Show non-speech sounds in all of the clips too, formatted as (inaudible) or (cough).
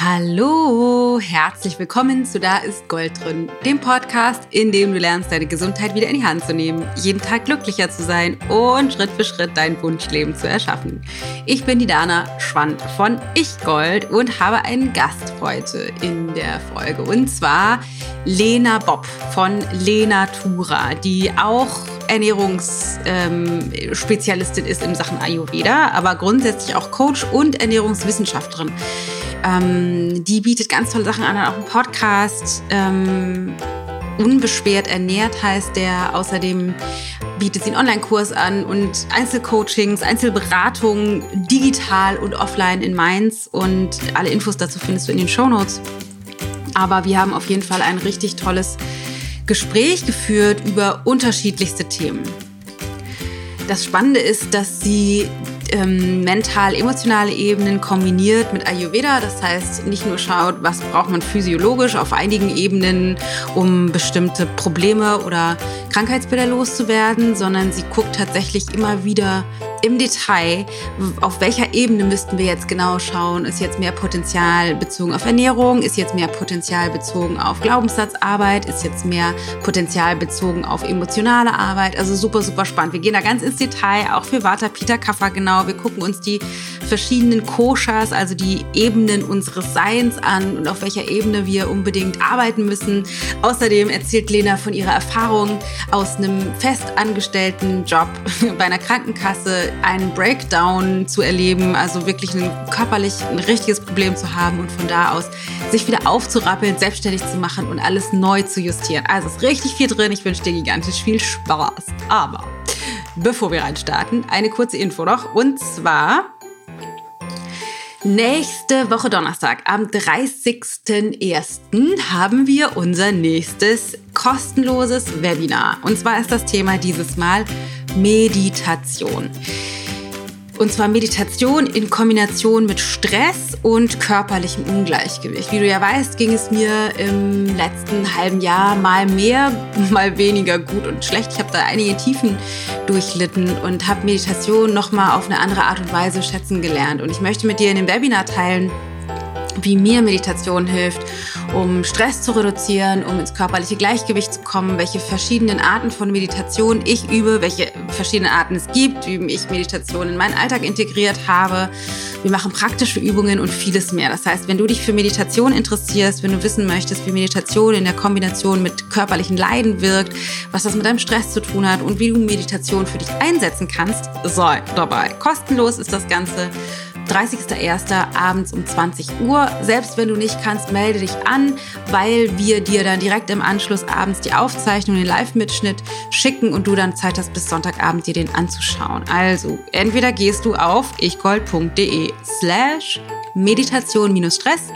Hallo, herzlich willkommen zu Da ist Gold drin, dem Podcast, in dem du lernst, deine Gesundheit wieder in die Hand zu nehmen, jeden Tag glücklicher zu sein und Schritt für Schritt dein Wunschleben zu erschaffen. Ich bin die Dana Schwand von Ich Gold und habe einen Gast heute in der Folge und zwar Lena Bob von Lena Tura, die auch Ernährungsspezialistin ähm, ist in Sachen Ayurveda, aber grundsätzlich auch Coach und Ernährungswissenschaftlerin. Ähm, die bietet ganz tolle Sachen an, auch einen Podcast. Ähm, Unbeschwert ernährt heißt der. Außerdem bietet sie einen Online-Kurs an und Einzelcoachings, Einzelberatungen digital und offline in Mainz. Und alle Infos dazu findest du in den Show Notes. Aber wir haben auf jeden Fall ein richtig tolles Gespräch geführt über unterschiedlichste Themen. Das Spannende ist, dass sie ähm, mental-emotionale Ebenen kombiniert mit Ayurveda. Das heißt, nicht nur schaut, was braucht man physiologisch auf einigen Ebenen, um bestimmte Probleme oder Krankheitsbilder loszuwerden, sondern sie guckt tatsächlich immer wieder im Detail, auf welcher Ebene müssten wir jetzt genau schauen. Ist jetzt mehr Potenzial bezogen auf Ernährung? Ist jetzt mehr Potenzial bezogen auf Glaubenssatzarbeit? Ist jetzt mehr Potenzial bezogen auf emotionale Arbeit? Also super, super spannend. Wir gehen da ganz ins Detail, auch für Vata Peter Kaffer genau. Wir gucken uns die verschiedenen Koshas, also die Ebenen unseres Seins an und auf welcher Ebene wir unbedingt arbeiten müssen. Außerdem erzählt Lena von ihrer Erfahrung aus einem festangestellten Job (laughs) bei einer Krankenkasse einen Breakdown zu erleben, also wirklich ein, körperlich ein richtiges Problem zu haben und von da aus sich wieder aufzurappeln, selbstständig zu machen und alles neu zu justieren. Also ist richtig viel drin. Ich wünsche dir gigantisch viel Spaß. Aber bevor wir reinstarten, eine kurze Info noch. Und zwar Nächste Woche Donnerstag, am 30.01. haben wir unser nächstes kostenloses Webinar. Und zwar ist das Thema dieses Mal Meditation. Und zwar Meditation in Kombination mit Stress und körperlichem Ungleichgewicht. Wie du ja weißt, ging es mir im letzten halben Jahr mal mehr, (laughs) mal weniger gut und schlecht. Ich habe da einige Tiefen durchlitten und habe Meditation nochmal auf eine andere Art und Weise schätzen gelernt. Und ich möchte mit dir in dem Webinar teilen, wie mir Meditation hilft, um Stress zu reduzieren, um ins körperliche Gleichgewicht zu kommen, welche verschiedenen Arten von Meditation ich übe, welche verschiedenen Arten es gibt, wie ich Meditation in meinen Alltag integriert habe. Wir machen praktische Übungen und vieles mehr. Das heißt, wenn du dich für Meditation interessierst, wenn du wissen möchtest, wie Meditation in der Kombination mit körperlichen Leiden wirkt, was das mit deinem Stress zu tun hat und wie du Meditation für dich einsetzen kannst, sei dabei. Kostenlos ist das Ganze. 30.01. abends um 20 Uhr. Selbst wenn du nicht kannst, melde dich an, weil wir dir dann direkt im Anschluss abends die Aufzeichnung, den Live-Mitschnitt schicken und du dann Zeit hast, bis Sonntagabend dir den anzuschauen. Also, entweder gehst du auf ichgold.de slash Meditation-Stress,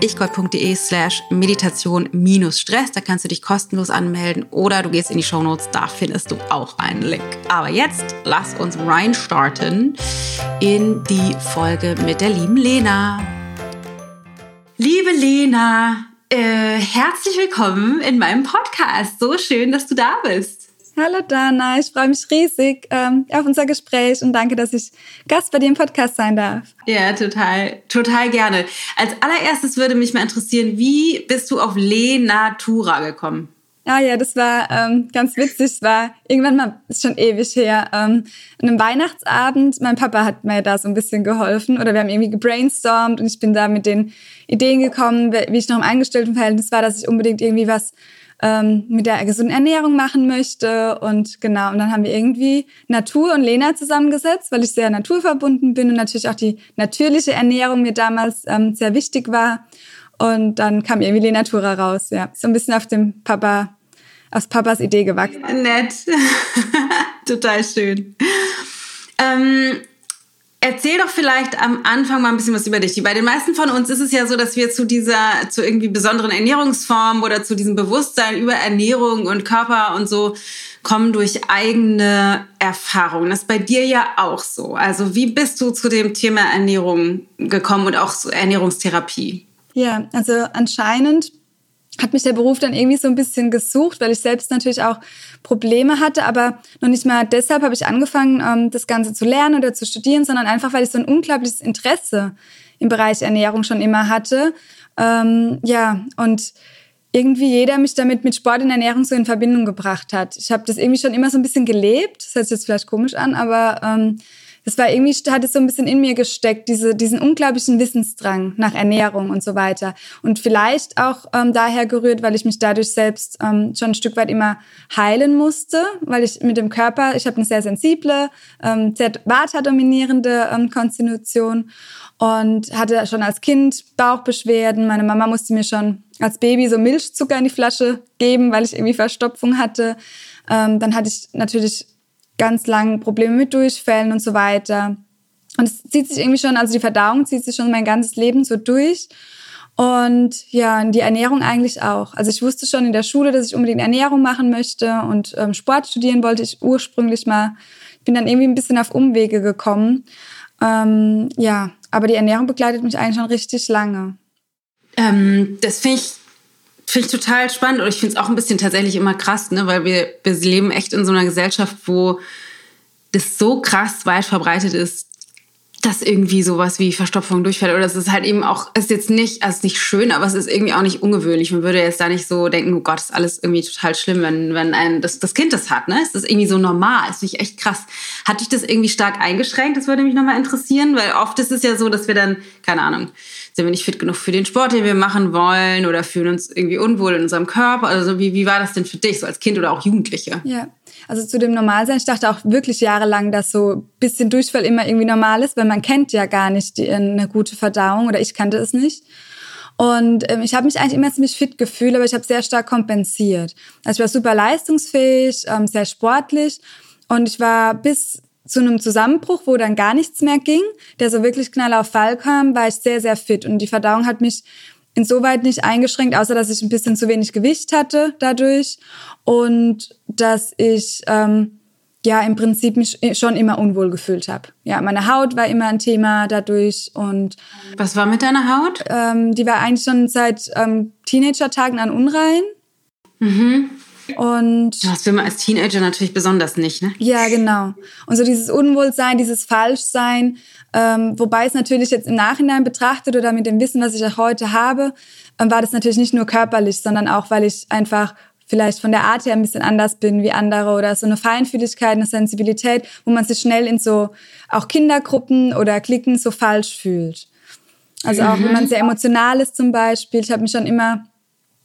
ichgold.de slash Meditation-Stress. Da kannst du dich kostenlos anmelden oder du gehst in die Shownotes, da findest du auch einen Link. Aber jetzt lass uns reinstarten in die Folge mit der lieben Lena. Liebe Lena, äh, herzlich willkommen in meinem Podcast. So schön, dass du da bist. Hallo Dana, ich freue mich riesig ähm, auf unser Gespräch und danke, dass ich Gast bei dir im Podcast sein darf. Ja, total, total gerne. Als allererstes würde mich mal interessieren, wie bist du auf Le Natura gekommen? Ah ja, das war ähm, ganz witzig. Es war irgendwann mal, ist schon ewig her, ähm, an einem Weihnachtsabend. Mein Papa hat mir da so ein bisschen geholfen oder wir haben irgendwie gebrainstormt und ich bin da mit den Ideen gekommen, wie ich noch im Eingestelltenverhältnis war, dass ich unbedingt irgendwie was ähm, mit der gesunden Ernährung machen möchte. Und genau, und dann haben wir irgendwie Natur und Lena zusammengesetzt, weil ich sehr naturverbunden bin und natürlich auch die natürliche Ernährung mir damals ähm, sehr wichtig war. Und dann kam irgendwie Lena Tura raus, ja. So ein bisschen auf dem Papa, aus Papas Idee gewachsen. Nett. (laughs) Total schön. Ähm, Erzähl doch vielleicht am Anfang mal ein bisschen was über dich. Bei den meisten von uns ist es ja so, dass wir zu dieser, zu irgendwie besonderen Ernährungsform oder zu diesem Bewusstsein über Ernährung und Körper und so kommen durch eigene Erfahrungen. Das ist bei dir ja auch so. Also wie bist du zu dem Thema Ernährung gekommen und auch zu Ernährungstherapie? Ja, also anscheinend hat mich der Beruf dann irgendwie so ein bisschen gesucht, weil ich selbst natürlich auch Probleme hatte, aber noch nicht mal deshalb habe ich angefangen, ähm, das Ganze zu lernen oder zu studieren, sondern einfach, weil ich so ein unglaubliches Interesse im Bereich Ernährung schon immer hatte. Ähm, ja, und irgendwie jeder mich damit mit Sport und Ernährung so in Verbindung gebracht hat. Ich habe das irgendwie schon immer so ein bisschen gelebt. Das hört sich jetzt vielleicht komisch an, aber ähm, das war irgendwie, hat es so ein bisschen in mir gesteckt, diese, diesen unglaublichen Wissensdrang nach Ernährung und so weiter. Und vielleicht auch ähm, daher gerührt, weil ich mich dadurch selbst ähm, schon ein Stück weit immer heilen musste, weil ich mit dem Körper, ich habe eine sehr sensible, ähm, sehr vata-dominierende ähm, Konstitution und hatte schon als Kind Bauchbeschwerden. Meine Mama musste mir schon als Baby so Milchzucker in die Flasche geben, weil ich irgendwie Verstopfung hatte. Ähm, dann hatte ich natürlich ganz lang Probleme mit Durchfällen und so weiter. Und es zieht sich irgendwie schon, also die Verdauung zieht sich schon mein ganzes Leben so durch. Und ja, die Ernährung eigentlich auch. Also ich wusste schon in der Schule, dass ich unbedingt Ernährung machen möchte und ähm, Sport studieren wollte ich ursprünglich mal. Ich bin dann irgendwie ein bisschen auf Umwege gekommen. Ähm, ja, aber die Ernährung begleitet mich eigentlich schon richtig lange. Ähm, das finde ich Finde ich total spannend und ich finde es auch ein bisschen tatsächlich immer krass, ne? weil wir, wir leben echt in so einer Gesellschaft, wo das so krass weit verbreitet ist, dass irgendwie sowas wie Verstopfung durchfällt. Oder es ist halt eben auch, es ist jetzt nicht, also nicht schön, aber es ist irgendwie auch nicht ungewöhnlich. Man würde jetzt da nicht so denken, oh Gott, ist alles irgendwie total schlimm, wenn, wenn ein, das, das Kind das hat. Ne? Es ist irgendwie so normal. Es ist echt krass. Hat dich das irgendwie stark eingeschränkt? Das würde mich nochmal interessieren, weil oft ist es ja so, dass wir dann, keine Ahnung, sind wir nicht fit genug für den Sport, den wir machen wollen oder fühlen uns irgendwie unwohl in unserem Körper? Also wie, wie war das denn für dich, so als Kind oder auch Jugendliche? Ja, also zu dem Normalsein, ich dachte auch wirklich jahrelang, dass so bisschen Durchfall immer irgendwie normal ist, weil man kennt ja gar nicht die, eine gute Verdauung oder ich kannte es nicht. Und ähm, ich habe mich eigentlich immer ziemlich fit gefühlt, aber ich habe sehr stark kompensiert. Also ich war super leistungsfähig, ähm, sehr sportlich und ich war bis zu einem Zusammenbruch, wo dann gar nichts mehr ging, der so wirklich knall auf Fall kam, war ich sehr, sehr fit. Und die Verdauung hat mich insoweit nicht eingeschränkt, außer dass ich ein bisschen zu wenig Gewicht hatte dadurch und dass ich ähm, ja im Prinzip mich schon immer unwohl gefühlt habe. Ja, meine Haut war immer ein Thema dadurch und was war mit deiner Haut? Ähm, die war eigentlich schon seit ähm, Teenager-Tagen an unrein. Mhm. Und das will man als Teenager natürlich besonders nicht, ne? Ja, genau. Und so dieses Unwohlsein, dieses Falschsein, ähm, wobei es natürlich jetzt im Nachhinein betrachtet oder mit dem Wissen, was ich auch heute habe, ähm, war das natürlich nicht nur körperlich, sondern auch, weil ich einfach vielleicht von der Art her ein bisschen anders bin wie andere oder so eine Feinfühligkeit, eine Sensibilität, wo man sich schnell in so auch Kindergruppen oder Klicken so falsch fühlt. Also auch mhm. wenn man sehr emotional ist zum Beispiel. Ich habe mich schon immer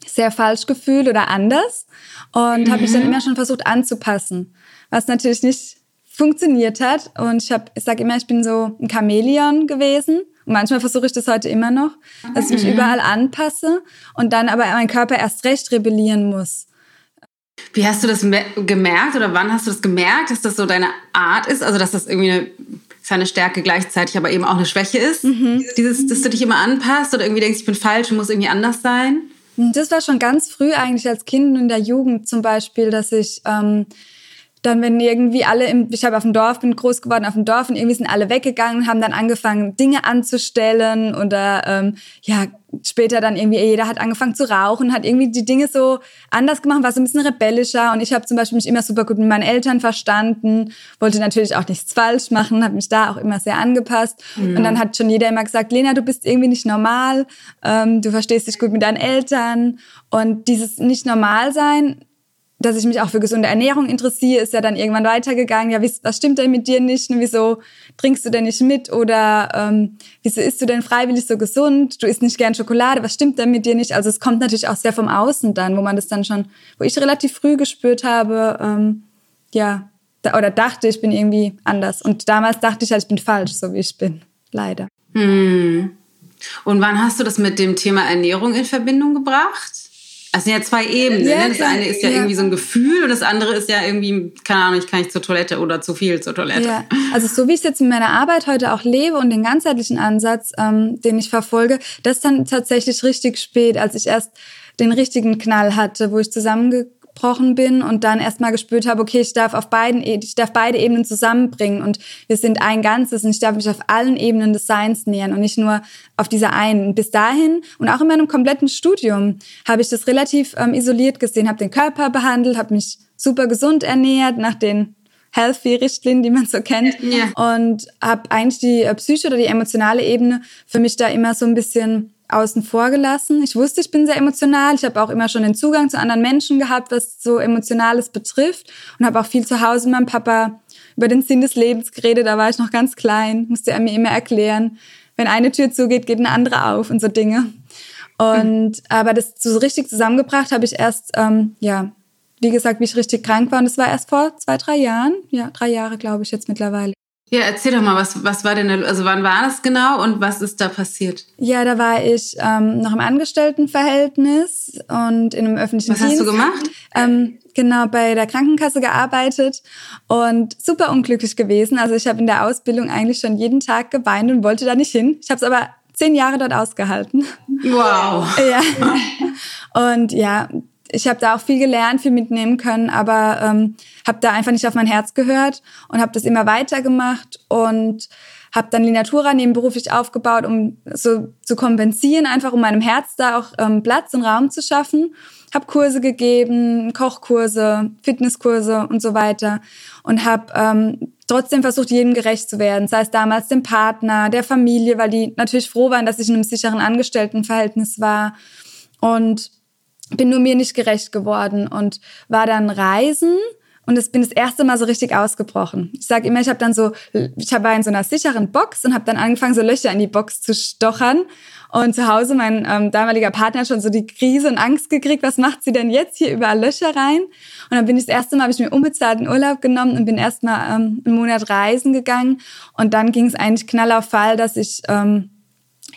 sehr falsch gefühlt oder anders und mhm. habe mich dann mhm. immer schon versucht anzupassen, was natürlich nicht funktioniert hat. Und ich habe, ich sage immer, ich bin so ein Chamäleon gewesen. Und manchmal versuche ich das heute immer noch, dass ich mich mhm. überall anpasse und dann aber mein Körper erst recht rebellieren muss. Wie hast du das gemerkt oder wann hast du das gemerkt, dass das so deine Art ist? Also, dass das irgendwie eine, eine Stärke gleichzeitig, aber eben auch eine Schwäche ist? Mhm. Dieses, dass du dich immer anpasst oder irgendwie denkst, ich bin falsch und muss irgendwie anders sein? Das war schon ganz früh eigentlich als Kind und in der Jugend zum Beispiel, dass ich ähm, dann, wenn irgendwie alle im, ich habe auf dem Dorf, bin groß geworden auf dem Dorf und irgendwie sind alle weggegangen, haben dann angefangen, Dinge anzustellen oder ähm, ja, später dann irgendwie, jeder hat angefangen zu rauchen, hat irgendwie die Dinge so anders gemacht, war so ein bisschen rebellischer und ich habe zum Beispiel mich immer super gut mit meinen Eltern verstanden, wollte natürlich auch nichts falsch machen, habe mich da auch immer sehr angepasst mhm. und dann hat schon jeder immer gesagt, Lena, du bist irgendwie nicht normal, ähm, du verstehst dich gut mit deinen Eltern und dieses nicht normal sein dass ich mich auch für gesunde Ernährung interessiere, ist ja dann irgendwann weitergegangen. Ja, was stimmt denn mit dir nicht? Wieso trinkst du denn nicht mit? Oder ähm, wieso isst du denn freiwillig so gesund? Du isst nicht gern Schokolade. Was stimmt denn mit dir nicht? Also es kommt natürlich auch sehr vom Außen dann, wo man das dann schon, wo ich relativ früh gespürt habe, ähm, ja, da, oder dachte, ich bin irgendwie anders. Und damals dachte ich halt, ich bin falsch, so wie ich bin. Leider. Hm. Und wann hast du das mit dem Thema Ernährung in Verbindung gebracht? Es sind ja zwei Ebenen. Ja, ne? Das eine ist ja, ja, irgendwie so ein Gefühl und das andere ist ja irgendwie, keine Ahnung, ich kann nicht zur Toilette oder zu viel zur Toilette. Ja. Also so wie ich es jetzt in meiner Arbeit heute auch lebe und den ganzheitlichen Ansatz, ähm, den ich verfolge, das dann tatsächlich richtig spät, als ich erst den richtigen Knall hatte, wo ich zusammenge aufgebrochen bin und dann erstmal gespürt habe, okay, ich darf auf beiden, e, ich darf beide Ebenen zusammenbringen und wir sind ein Ganzes und ich darf mich auf allen Ebenen des Seins nähern und nicht nur auf dieser einen. Bis dahin und auch in meinem kompletten Studium habe ich das relativ ähm, isoliert gesehen, habe den Körper behandelt, habe mich super gesund ernährt nach den Healthy-Richtlinien, die man so kennt. Ja. Und habe eigentlich die äh, Psyche oder die emotionale Ebene für mich da immer so ein bisschen außen vor gelassen. Ich wusste, ich bin sehr emotional. Ich habe auch immer schon den Zugang zu anderen Menschen gehabt, was so Emotionales betrifft. Und habe auch viel zu Hause mit meinem Papa über den Sinn des Lebens geredet. Da war ich noch ganz klein, musste er mir immer erklären, wenn eine Tür zugeht, geht eine andere auf und so Dinge. Und mhm. aber das so richtig zusammengebracht habe ich erst, ähm, ja, wie gesagt, wie ich richtig krank war. Und das war erst vor zwei, drei Jahren. Ja, drei Jahre, glaube ich, jetzt mittlerweile. Ja, erzähl doch mal, was, was war denn, also wann war das genau und was ist da passiert? Ja, da war ich ähm, noch im Angestelltenverhältnis und in einem öffentlichen was Dienst. Was hast du gemacht? Ähm, genau, bei der Krankenkasse gearbeitet und super unglücklich gewesen. Also ich habe in der Ausbildung eigentlich schon jeden Tag geweint und wollte da nicht hin. Ich habe es aber zehn Jahre dort ausgehalten. Wow. (laughs) ja. Und ja, ich habe da auch viel gelernt, viel mitnehmen können, aber ähm, habe da einfach nicht auf mein Herz gehört und habe das immer weitergemacht und habe dann Linatura nebenberuflich aufgebaut, um so zu kompensieren, einfach um meinem Herz da auch ähm, Platz und Raum zu schaffen. Habe Kurse gegeben, Kochkurse, Fitnesskurse und so weiter und habe ähm, trotzdem versucht, jedem gerecht zu werden, sei es damals dem Partner, der Familie, weil die natürlich froh waren, dass ich in einem sicheren Angestelltenverhältnis war und bin nur mir nicht gerecht geworden und war dann reisen und es bin das erste Mal so richtig ausgebrochen. Ich sage immer, ich habe dann so, ich war in so einer sicheren Box und habe dann angefangen, so Löcher in die Box zu stochern. Und zu Hause, mein ähm, damaliger Partner hat schon so die Krise und Angst gekriegt, was macht sie denn jetzt hier überall Löcher rein? Und dann bin ich das erste Mal, habe ich mir unbezahlten Urlaub genommen und bin erstmal ähm, einen Monat reisen gegangen. Und dann ging es eigentlich knall auf Fall, dass ich ähm,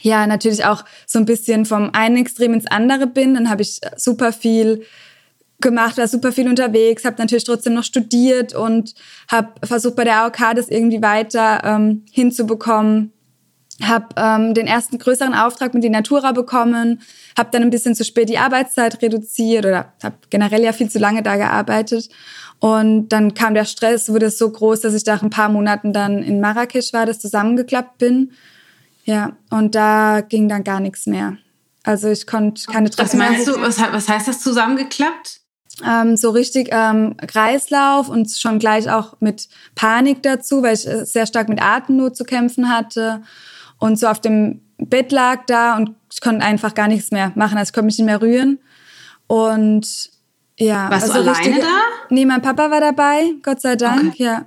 ja natürlich auch so ein bisschen vom einen Extrem ins andere bin. Dann habe ich super viel gemacht, war super viel unterwegs, habe natürlich trotzdem noch studiert und habe versucht bei der AOK das irgendwie weiter ähm, hinzubekommen. Habe ähm, den ersten größeren Auftrag mit die Natura bekommen, habe dann ein bisschen zu spät die Arbeitszeit reduziert oder habe generell ja viel zu lange da gearbeitet. Und dann kam der Stress, wurde so groß, dass ich nach ein paar Monaten dann in Marrakesch war, das zusammengeklappt bin ja, und da ging dann gar nichts mehr. Also ich konnte keine Treffen mehr. Was, du, was, was heißt das zusammengeklappt? Ähm, so richtig ähm, Kreislauf und schon gleich auch mit Panik dazu, weil ich äh, sehr stark mit Atemnot zu kämpfen hatte und so auf dem Bett lag da und ich konnte einfach gar nichts mehr machen. Also ich konnte mich nicht mehr rühren. Und ja. Warst also du alleine richtig, da? Nee, mein Papa war dabei, Gott sei Dank, okay. ja.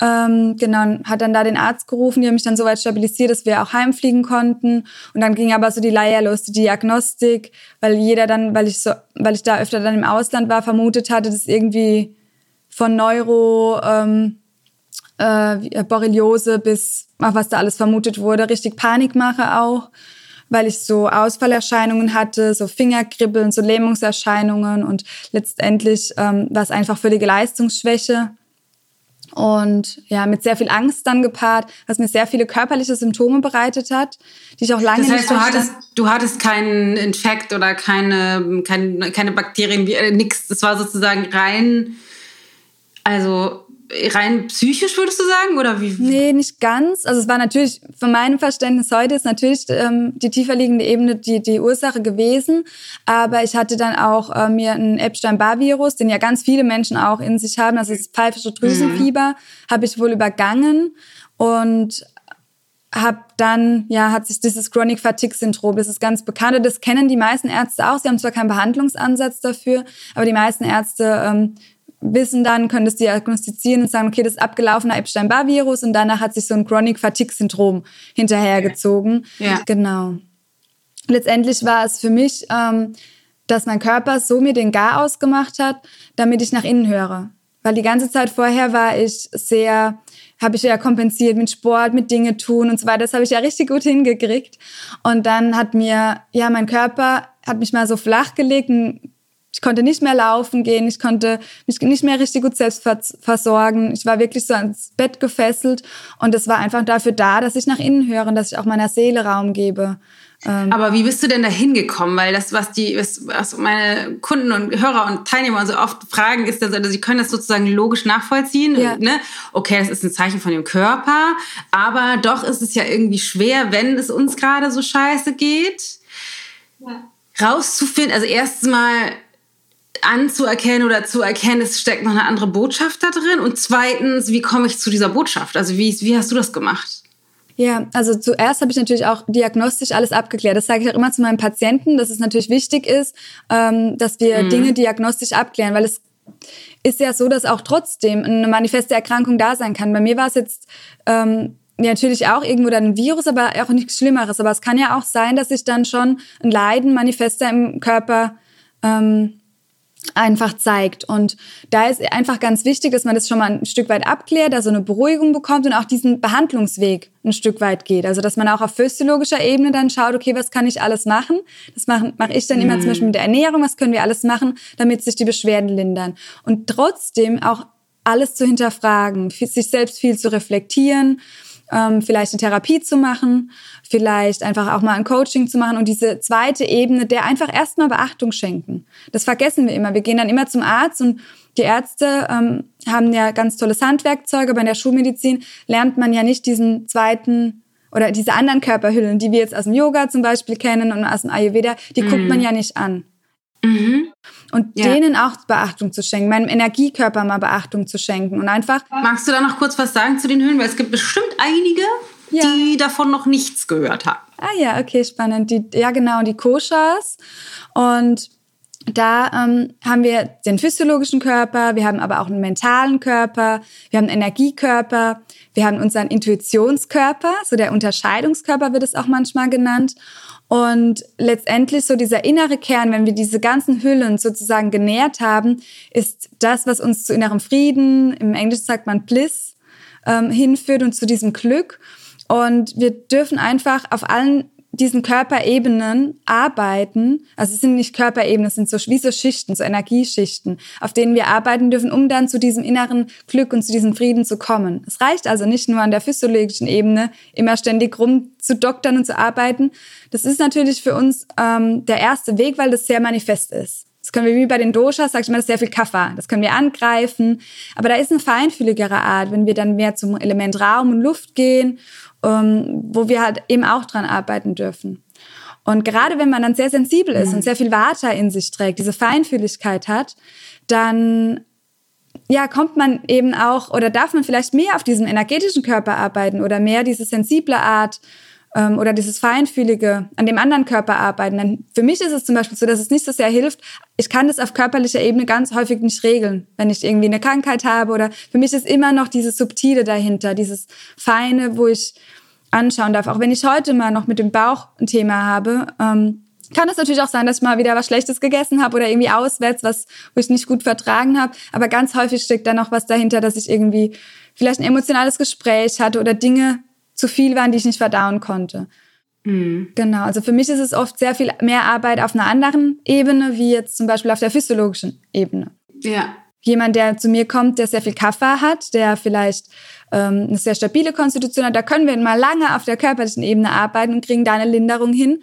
Ähm, genau, hat dann da den Arzt gerufen, die haben mich dann soweit stabilisiert, dass wir auch heimfliegen konnten. Und dann ging aber so die Leier los, die Diagnostik, weil jeder dann, weil ich so, weil ich da öfter dann im Ausland war, vermutet hatte, dass irgendwie von Neuro, ähm, äh, Borreliose bis was da alles vermutet wurde, richtig Panikmache auch, weil ich so Ausfallerscheinungen hatte, so Fingerkribbeln, so Lähmungserscheinungen und letztendlich ähm, war es einfach völlige Leistungsschwäche und ja, mit sehr viel Angst dann gepaart, was mir sehr viele körperliche Symptome bereitet hat, die ich auch lange das heißt, nicht du hattest, du hattest keinen Infekt oder keine, keine, keine Bakterien, wie, äh, nix. Das war sozusagen rein, also rein psychisch, würdest du sagen? Oder wie? Nee, nicht ganz. Also es war natürlich, von meinem Verständnis heute ist natürlich ähm, die tiefer liegende Ebene die, die Ursache gewesen. Aber ich hatte dann auch äh, mir ein Epstein-Barr-Virus, den ja ganz viele Menschen auch in sich haben, also das pfeifische Drüsenfieber, mhm. habe ich wohl übergangen und habe dann, ja, hat sich dieses Chronic Fatigue Syndrom, das ist ganz bekannt, das kennen die meisten Ärzte auch. Sie haben zwar keinen Behandlungsansatz dafür, aber die meisten Ärzte ähm, wissen dann, können das diagnostizieren und sagen, okay, das ist abgelaufener Epstein-Barr-Virus und danach hat sich so ein Chronic Fatigue-Syndrom hinterhergezogen. Ja. Genau. Letztendlich war es für mich, ähm, dass mein Körper so mir den Gar ausgemacht hat, damit ich nach innen höre. Weil die ganze Zeit vorher war ich sehr, habe ich ja kompensiert mit Sport, mit Dinge tun und so weiter. Das habe ich ja richtig gut hingekriegt. Und dann hat mir, ja, mein Körper hat mich mal so flach gelegt, ich konnte nicht mehr laufen gehen, ich konnte mich nicht mehr richtig gut selbst versorgen. Ich war wirklich so ans Bett gefesselt und es war einfach dafür da, dass ich nach innen höre und dass ich auch meiner Seele Raum gebe. Ähm, Aber wie bist du denn da hingekommen? Weil das, was die, was meine Kunden und Hörer und Teilnehmer so oft fragen, ist, dass also sie können das sozusagen logisch nachvollziehen. Ja. Ne? Okay, das ist ein Zeichen von dem Körper, aber doch ist es ja irgendwie schwer, wenn es uns gerade so scheiße geht, ja. rauszufinden. Also erstmal anzuerkennen oder zu erkennen, es steckt noch eine andere Botschaft da drin? Und zweitens, wie komme ich zu dieser Botschaft? Also wie, wie hast du das gemacht? Ja, also zuerst habe ich natürlich auch diagnostisch alles abgeklärt. Das sage ich auch immer zu meinen Patienten, dass es natürlich wichtig ist, ähm, dass wir mhm. Dinge diagnostisch abklären, weil es ist ja so, dass auch trotzdem eine manifeste Erkrankung da sein kann. Bei mir war es jetzt ähm, ja, natürlich auch irgendwo dann ein Virus, aber auch nichts Schlimmeres. Aber es kann ja auch sein, dass sich dann schon ein Leiden manifester im Körper ähm, einfach zeigt. Und da ist einfach ganz wichtig, dass man das schon mal ein Stück weit abklärt, also eine Beruhigung bekommt und auch diesen Behandlungsweg ein Stück weit geht. Also dass man auch auf physiologischer Ebene dann schaut, okay, was kann ich alles machen? Das mache mach ich dann immer mhm. zum Beispiel mit der Ernährung, was können wir alles machen, damit sich die Beschwerden lindern. Und trotzdem auch alles zu hinterfragen, sich selbst viel zu reflektieren ähm, vielleicht eine Therapie zu machen, vielleicht einfach auch mal ein Coaching zu machen und diese zweite Ebene, der einfach erstmal Beachtung schenken. Das vergessen wir immer. Wir gehen dann immer zum Arzt und die Ärzte ähm, haben ja ganz tolles Handwerkzeuge, aber in der Schulmedizin lernt man ja nicht diesen zweiten oder diese anderen Körperhüllen, die wir jetzt aus dem Yoga zum Beispiel kennen und aus dem Ayurveda, die mhm. guckt man ja nicht an. Mhm. Und ja. denen auch Beachtung zu schenken, meinem Energiekörper mal Beachtung zu schenken und einfach. Magst du da noch kurz was sagen zu den Höhlen? Weil es gibt bestimmt einige, ja. die davon noch nichts gehört haben. Ah ja, okay, spannend. Die, ja, genau, die Koshas. Und da ähm, haben wir den physiologischen Körper, wir haben aber auch einen mentalen Körper, wir haben einen Energiekörper, wir haben unseren Intuitionskörper, so der Unterscheidungskörper wird es auch manchmal genannt. Und letztendlich so dieser innere Kern, wenn wir diese ganzen Hüllen sozusagen genährt haben, ist das, was uns zu innerem Frieden, im Englischen sagt man Bliss, ähm, hinführt und zu diesem Glück. Und wir dürfen einfach auf allen diesen Körperebenen arbeiten, also es sind nicht Körperebenen, es sind so wie so Schichten, so Energieschichten, auf denen wir arbeiten dürfen, um dann zu diesem inneren Glück und zu diesem Frieden zu kommen. Es reicht also nicht nur an der physiologischen Ebene immer ständig rum zu doktern und zu arbeiten. Das ist natürlich für uns ähm, der erste Weg, weil das sehr manifest ist. Das können wir wie bei den Doshas, sag ich mal, das ist sehr viel Kaffer. Das können wir angreifen. Aber da ist eine feinfühligere Art, wenn wir dann mehr zum Element Raum und Luft gehen ähm, wo wir halt eben auch dran arbeiten dürfen. Und gerade wenn man dann sehr sensibel ist und sehr viel Vata in sich trägt, diese Feinfühligkeit hat, dann ja, kommt man eben auch oder darf man vielleicht mehr auf diesem energetischen Körper arbeiten oder mehr diese sensible Art ähm, oder dieses Feinfühlige an dem anderen Körper arbeiten. Denn für mich ist es zum Beispiel so, dass es nicht so sehr hilft. Ich kann das auf körperlicher Ebene ganz häufig nicht regeln, wenn ich irgendwie eine Krankheit habe oder für mich ist immer noch dieses Subtile dahinter, dieses Feine, wo ich anschauen darf. Auch wenn ich heute mal noch mit dem Bauch ein Thema habe, ähm, kann es natürlich auch sein, dass ich mal wieder was Schlechtes gegessen habe oder irgendwie auswärts, was wo ich nicht gut vertragen habe. Aber ganz häufig steckt da noch was dahinter, dass ich irgendwie vielleicht ein emotionales Gespräch hatte oder Dinge zu viel waren, die ich nicht verdauen konnte. Mhm. Genau, also für mich ist es oft sehr viel mehr Arbeit auf einer anderen Ebene, wie jetzt zum Beispiel auf der physiologischen Ebene. Ja. Jemand, der zu mir kommt, der sehr viel Kaffer hat, der vielleicht ähm, eine sehr stabile Konstitution hat, da können wir mal lange auf der körperlichen Ebene arbeiten und kriegen da eine Linderung hin.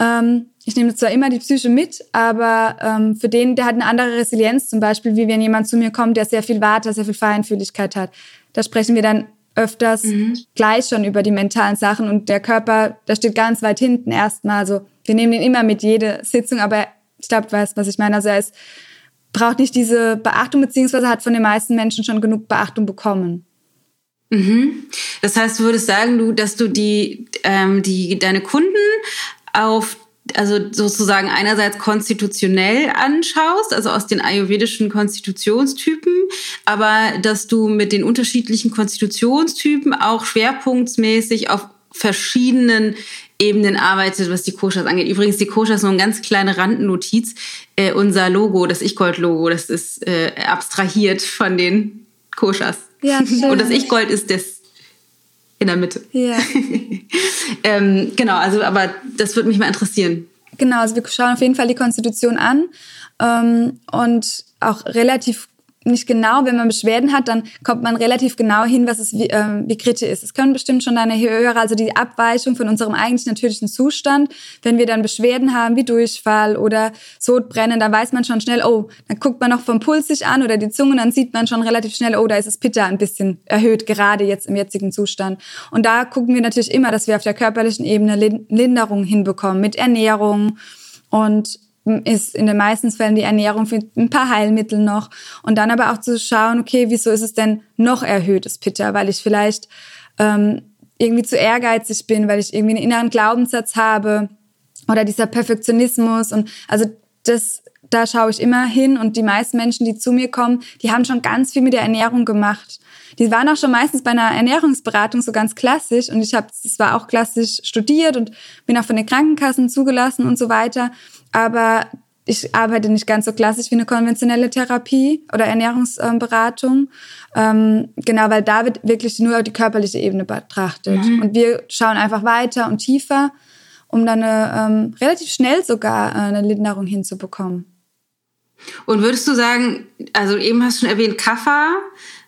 Ähm, ich nehme zwar immer die Psyche mit, aber ähm, für den, der hat eine andere Resilienz, zum Beispiel, wie wenn jemand zu mir kommt, der sehr viel Warte, sehr viel Feinfühligkeit hat. Da sprechen wir dann öfters mhm. gleich schon über die mentalen Sachen und der Körper, der steht ganz weit hinten erstmal. Also wir nehmen ihn immer mit jede Sitzung, aber ich glaube, du weißt, was ich meine. Also er ist, braucht nicht diese Beachtung, beziehungsweise hat von den meisten Menschen schon genug Beachtung bekommen. Mhm. Das heißt, du würdest sagen, du, dass du die, ähm, die deine Kunden auf also sozusagen einerseits konstitutionell anschaust, also aus den ayurvedischen Konstitutionstypen, aber dass du mit den unterschiedlichen Konstitutionstypen auch schwerpunktsmäßig auf verschiedenen Ebenen arbeitet, was die Koshas angeht. Übrigens, die Koshas nur eine ganz kleine Randnotiz. Äh, unser Logo, das Ich-Gold-Logo, das ist äh, abstrahiert von den Koshas. Ja, (laughs) schön. Und das Ich-Gold ist das in der Mitte. Ja. (laughs) ähm, genau, also, aber das würde mich mal interessieren. Genau, also wir schauen auf jeden Fall die Konstitution an ähm, und auch relativ nicht genau, wenn man Beschwerden hat, dann kommt man relativ genau hin, was es wie, äh, wie Krite ist. Es können bestimmt schon deine höhere, also die Abweichung von unserem eigentlich natürlichen Zustand. Wenn wir dann Beschwerden haben, wie Durchfall oder Sodbrennen, dann weiß man schon schnell, oh, dann guckt man noch vom Puls sich an oder die Zunge, dann sieht man schon relativ schnell, oh, da ist das Pitta ein bisschen erhöht, gerade jetzt im jetzigen Zustand. Und da gucken wir natürlich immer, dass wir auf der körperlichen Ebene Linderung hinbekommen mit Ernährung und ist in den meisten Fällen die Ernährung für ein paar Heilmittel noch. Und dann aber auch zu schauen, okay, wieso ist es denn noch erhöhtes Pitta? Weil ich vielleicht ähm, irgendwie zu ehrgeizig bin, weil ich irgendwie einen inneren Glaubenssatz habe oder dieser Perfektionismus. Und also das, da schaue ich immer hin. Und die meisten Menschen, die zu mir kommen, die haben schon ganz viel mit der Ernährung gemacht. Die waren auch schon meistens bei einer Ernährungsberatung so ganz klassisch und ich habe es war auch klassisch studiert und bin auch von den Krankenkassen zugelassen und so weiter aber ich arbeite nicht ganz so klassisch wie eine konventionelle Therapie oder Ernährungsberatung. Ähm, genau, weil da wird wirklich nur die körperliche Ebene betrachtet. Mhm. Und wir schauen einfach weiter und tiefer, um dann eine, ähm, relativ schnell sogar äh, eine Linderung hinzubekommen. Und würdest du sagen, also eben hast du schon erwähnt, Kaffer,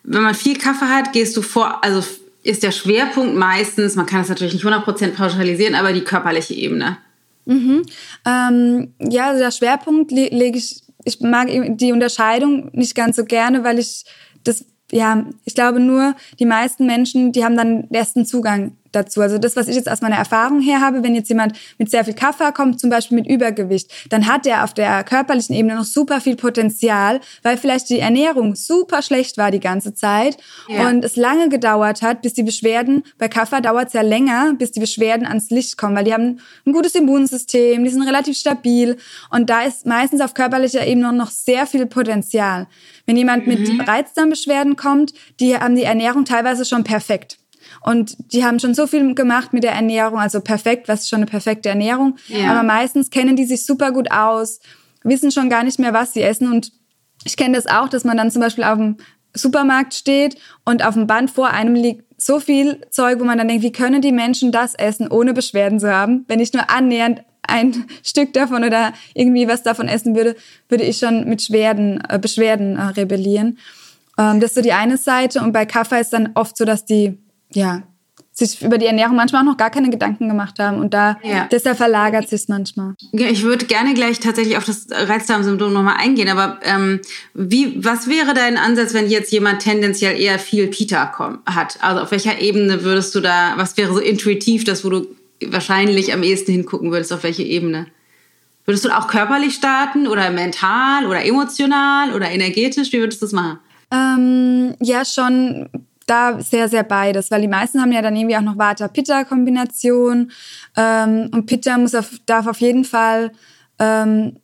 wenn man viel Kaffee hat, gehst du vor, also ist der Schwerpunkt meistens, man kann das natürlich nicht 100% pauschalisieren, aber die körperliche Ebene. Mhm. Ähm, ja, also der Schwerpunkt le lege ich, ich mag die Unterscheidung nicht ganz so gerne, weil ich das, ja, ich glaube nur, die meisten Menschen, die haben dann ersten Zugang dazu. Also das, was ich jetzt aus meiner Erfahrung her habe, wenn jetzt jemand mit sehr viel Kaffee kommt, zum Beispiel mit Übergewicht, dann hat er auf der körperlichen Ebene noch super viel Potenzial, weil vielleicht die Ernährung super schlecht war die ganze Zeit ja. und es lange gedauert hat, bis die Beschwerden, bei Kaffee dauert es ja länger, bis die Beschwerden ans Licht kommen, weil die haben ein gutes Immunsystem, die sind relativ stabil und da ist meistens auf körperlicher Ebene noch sehr viel Potenzial. Wenn jemand mit mhm. Reizdarmbeschwerden kommt, die haben die Ernährung teilweise schon perfekt. Und die haben schon so viel gemacht mit der Ernährung, also perfekt, was ist schon eine perfekte Ernährung. Ja. Aber meistens kennen die sich super gut aus, wissen schon gar nicht mehr, was sie essen. Und ich kenne das auch, dass man dann zum Beispiel auf dem Supermarkt steht und auf dem Band vor einem liegt so viel Zeug, wo man dann denkt, wie können die Menschen das essen, ohne Beschwerden zu haben? Wenn ich nur annähernd ein (laughs) Stück davon oder irgendwie was davon essen würde, würde ich schon mit Schwerden, äh, Beschwerden äh, rebellieren. Ähm, das ist so die eine Seite. Und bei Kaffee ist dann oft so, dass die ja, sich über die Ernährung manchmal auch noch gar keine Gedanken gemacht haben. Und da, ja. deshalb verlagert sich manchmal. Ja, ich würde gerne gleich tatsächlich auf das Reizdarmsymptom nochmal eingehen. Aber ähm, wie, was wäre dein Ansatz, wenn jetzt jemand tendenziell eher viel Pita hat? Also auf welcher Ebene würdest du da, was wäre so intuitiv das, wo du wahrscheinlich am ehesten hingucken würdest, auf welche Ebene? Würdest du auch körperlich starten oder mental oder emotional oder energetisch? Wie würdest du das machen? Ähm, ja, schon da sehr, sehr beides, weil die meisten haben ja dann irgendwie auch noch Vata-Pitta-Kombination ähm, und Pitta muss auf, darf auf jeden Fall ähm,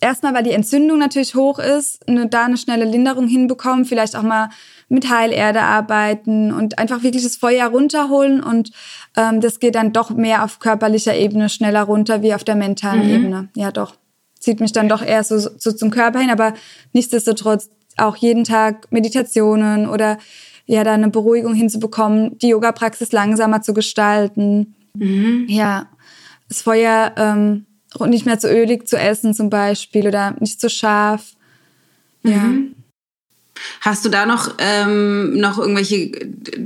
erstmal, weil die Entzündung natürlich hoch ist, eine, da eine schnelle Linderung hinbekommen, vielleicht auch mal mit Heilerde arbeiten und einfach wirklich das Feuer runterholen und ähm, das geht dann doch mehr auf körperlicher Ebene schneller runter wie auf der mentalen mhm. Ebene. Ja, doch. Zieht mich dann doch eher so, so zum Körper hin, aber nichtsdestotrotz auch jeden Tag Meditationen oder ja, da eine Beruhigung hinzubekommen, die Yoga-Praxis langsamer zu gestalten. Mhm. Ja, das Feuer ähm, nicht mehr zu ölig zu essen zum Beispiel oder nicht zu scharf. Ja. Mhm. Hast du da noch, ähm, noch irgendwelche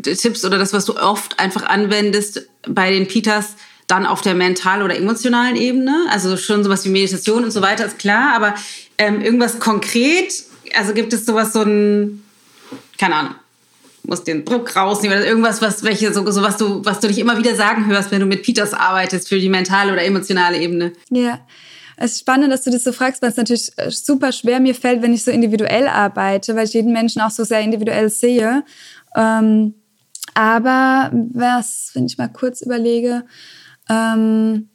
Tipps oder das, was du oft einfach anwendest bei den Pitas, dann auf der mental- oder emotionalen Ebene? Also schon sowas wie Meditation und so weiter ist klar, aber ähm, irgendwas konkret? Also gibt es sowas, so ein, keine Ahnung, musst den Druck rausnehmen oder irgendwas, was, welche, so, so was du, was du dich immer wieder sagen hörst, wenn du mit Peters arbeitest für die mentale oder emotionale Ebene. Ja. Es ist spannend, dass du das so fragst, weil es natürlich äh, super schwer mir fällt, wenn ich so individuell arbeite, weil ich jeden Menschen auch so sehr individuell sehe. Ähm, aber was, wenn ich mal kurz überlege, ähm,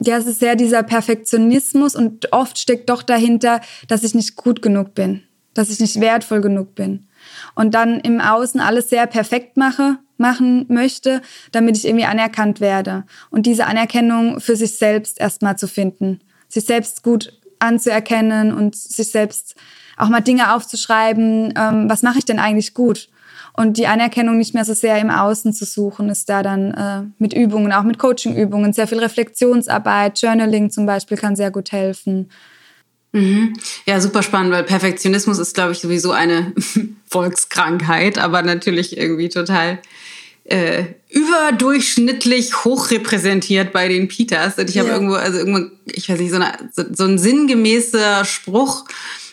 ja, es ist sehr dieser Perfektionismus und oft steckt doch dahinter, dass ich nicht gut genug bin, dass ich nicht wertvoll genug bin und dann im Außen alles sehr perfekt mache, machen möchte, damit ich irgendwie anerkannt werde. Und diese Anerkennung für sich selbst erstmal zu finden, sich selbst gut anzuerkennen und sich selbst auch mal Dinge aufzuschreiben, ähm, was mache ich denn eigentlich gut? Und die Anerkennung nicht mehr so sehr im Außen zu suchen, ist da dann äh, mit Übungen, auch mit Coachingübungen, sehr viel Reflexionsarbeit, Journaling zum Beispiel kann sehr gut helfen. Mhm. Ja, super spannend, weil Perfektionismus ist, glaube ich, sowieso eine (laughs) Volkskrankheit, aber natürlich irgendwie total äh, überdurchschnittlich hochrepräsentiert bei den Pitas. Und ich habe ja. irgendwo, also irgendwo, ich weiß nicht, so, eine, so, so ein sinngemäßer Spruch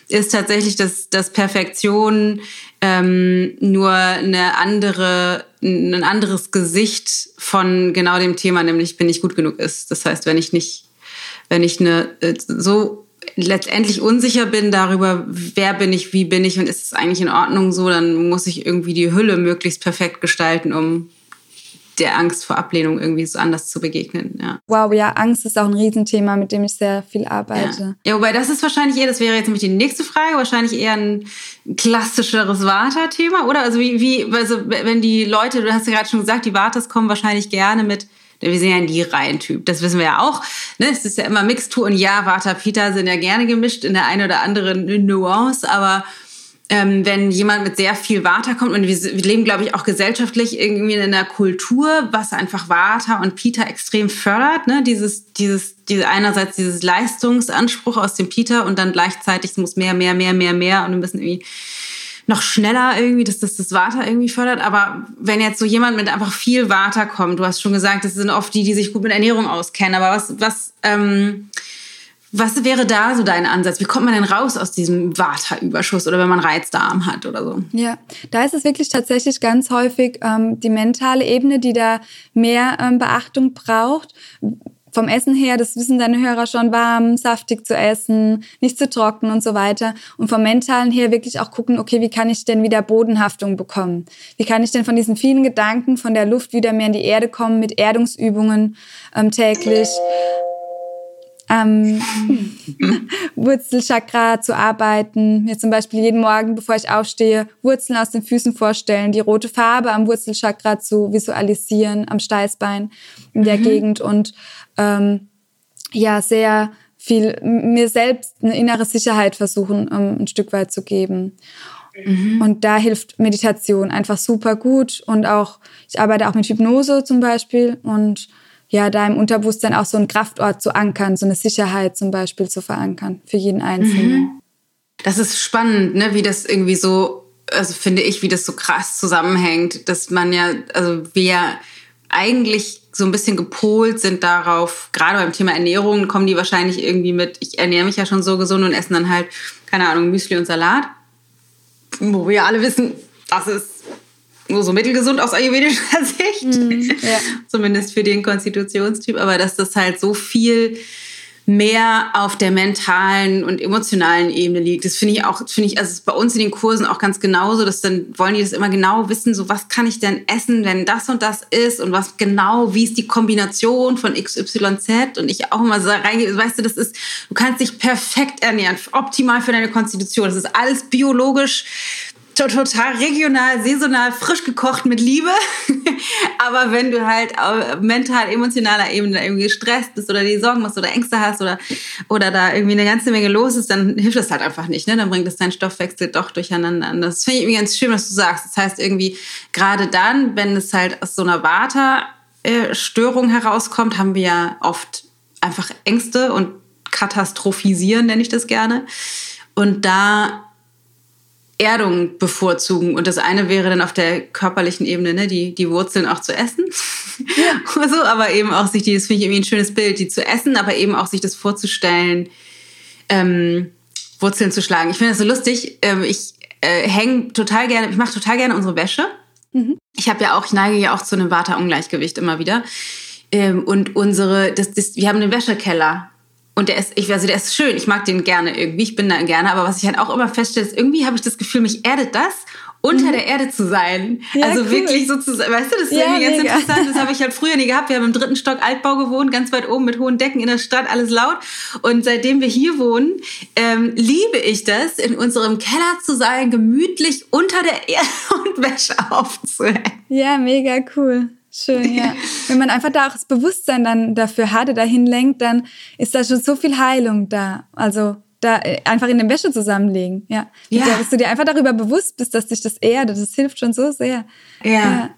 ist tatsächlich, dass, dass Perfektion ähm, nur eine andere, ein anderes Gesicht von genau dem Thema, nämlich bin ich gut genug ist. Das heißt, wenn ich nicht wenn ich eine äh, so letztendlich unsicher bin darüber, wer bin ich, wie bin ich und ist es eigentlich in Ordnung so, dann muss ich irgendwie die Hülle möglichst perfekt gestalten, um der Angst vor Ablehnung irgendwie so anders zu begegnen. Ja. Wow, ja, Angst ist auch ein Riesenthema, mit dem ich sehr viel arbeite. Ja, ja wobei das ist wahrscheinlich eher, das wäre jetzt nämlich die nächste Frage, wahrscheinlich eher ein klassischeres Vata-Thema, oder? Also wie, wie, also wenn die Leute, du hast ja gerade schon gesagt, die Vatas kommen wahrscheinlich gerne mit wir sind ja ein Die-Reihentyp. Das wissen wir ja auch. Ne? Es ist ja immer Mixtur und ja, Vata, Pita sind ja gerne gemischt in der einen oder anderen Nuance, aber ähm, wenn jemand mit sehr viel Vata kommt und wir, wir leben, glaube ich, auch gesellschaftlich irgendwie in einer Kultur, was einfach Vata und Pita extrem fördert, ne? Dieses, dieses, diese einerseits dieses Leistungsanspruch aus dem Pita und dann gleichzeitig es muss mehr, mehr, mehr, mehr, mehr und wir müssen irgendwie noch schneller irgendwie, dass das das Vata irgendwie fördert. Aber wenn jetzt so jemand mit einfach viel Vata kommt, du hast schon gesagt, das sind oft die, die sich gut mit Ernährung auskennen. Aber was, was ähm, was wäre da so dein Ansatz? Wie kommt man denn raus aus diesem Vata-Überschuss oder wenn man Reizdarm hat oder so? Ja, da ist es wirklich tatsächlich ganz häufig ähm, die mentale Ebene, die da mehr ähm, Beachtung braucht. Vom Essen her, das wissen deine Hörer schon, warm, saftig zu essen, nicht zu trocken und so weiter. Und vom Mentalen her wirklich auch gucken, okay, wie kann ich denn wieder Bodenhaftung bekommen? Wie kann ich denn von diesen vielen Gedanken, von der Luft wieder mehr in die Erde kommen mit Erdungsübungen ähm, täglich? am (laughs) Wurzelchakra zu arbeiten. Mir zum Beispiel jeden Morgen, bevor ich aufstehe, Wurzeln aus den Füßen vorstellen, die rote Farbe am Wurzelchakra zu visualisieren, am Steißbein in der mhm. Gegend und ähm, ja, sehr viel mir selbst eine innere Sicherheit versuchen, um, ein Stück weit zu geben. Mhm. Und da hilft Meditation einfach super gut. Und auch, ich arbeite auch mit Hypnose zum Beispiel und ja, da im Unterbewusstsein auch so einen Kraftort zu ankern, so eine Sicherheit zum Beispiel zu verankern für jeden Einzelnen. Mhm. Das ist spannend, ne, wie das irgendwie so, also finde ich, wie das so krass zusammenhängt, dass man ja, also wir eigentlich so ein bisschen gepolt sind darauf, gerade beim Thema Ernährung kommen die wahrscheinlich irgendwie mit, ich ernähre mich ja schon so gesund und essen dann halt, keine Ahnung, Müsli und Salat. Wo wir alle wissen, das ist nur so mittelgesund aus ayurvedischer (laughs) Sicht. Mm, ja. Zumindest für den Konstitutionstyp. Aber dass das halt so viel mehr auf der mentalen und emotionalen Ebene liegt. Das finde ich auch, finde ich, also bei uns in den Kursen auch ganz genauso, dass dann wollen die das immer genau wissen, so was kann ich denn essen, wenn das und das ist und was genau, wie ist die Kombination von XYZ und ich auch immer so reingehe, weißt du, das ist, du kannst dich perfekt ernähren, optimal für deine Konstitution. Das ist alles biologisch total regional, saisonal, frisch gekocht mit Liebe. (laughs) Aber wenn du halt auf mental, emotionaler Ebene irgendwie gestresst bist oder die Sorgen machst oder Ängste hast oder, oder da irgendwie eine ganze Menge los ist, dann hilft das halt einfach nicht. Ne? Dann bringt es deinen Stoffwechsel doch durcheinander. Und das finde ich irgendwie ganz schön, was du sagst. Das heißt irgendwie, gerade dann, wenn es halt aus so einer Vata-Störung herauskommt, haben wir ja oft einfach Ängste und katastrophisieren, nenne ich das gerne. Und da Erdung bevorzugen. Und das eine wäre dann auf der körperlichen Ebene, ne, die, die Wurzeln auch zu essen. Ja. (laughs) so, aber eben auch sich die, das finde ich irgendwie ein schönes Bild, die zu essen, aber eben auch sich das vorzustellen, ähm, Wurzeln zu schlagen. Ich finde das so lustig. Ähm, ich äh, hänge total gerne, ich mache total gerne unsere Wäsche. Mhm. Ich habe ja auch, ich neige ja auch zu einem Vata-Ungleichgewicht immer wieder. Ähm, und unsere, das, das, wir haben einen Wäschekeller und der ist, ich, also der ist schön, ich mag den gerne irgendwie, ich bin da gerne, aber was ich halt auch immer feststelle, ist, irgendwie habe ich das Gefühl, mich erdet das, unter mhm. der Erde zu sein. Ja, also cool. wirklich sozusagen, weißt du, das ist ja, irgendwie ganz mega. interessant. Das habe ich halt früher nie gehabt. Wir haben im dritten Stock Altbau gewohnt, ganz weit oben mit hohen Decken in der Stadt, alles laut. Und seitdem wir hier wohnen, ähm, liebe ich das, in unserem Keller zu sein, gemütlich unter der Erde (laughs) und Wäsche aufzuhängen. Ja, mega cool. Schön, ja. (laughs) Wenn man einfach da auch das Bewusstsein dann dafür hatte, dahin lenkt, dann ist da schon so viel Heilung da. Also da äh, einfach in der Wäsche zusammenlegen, ja. ja. Dass du dir einfach darüber bewusst bist, dass dich das erdet, das hilft schon so sehr. Ja. ja.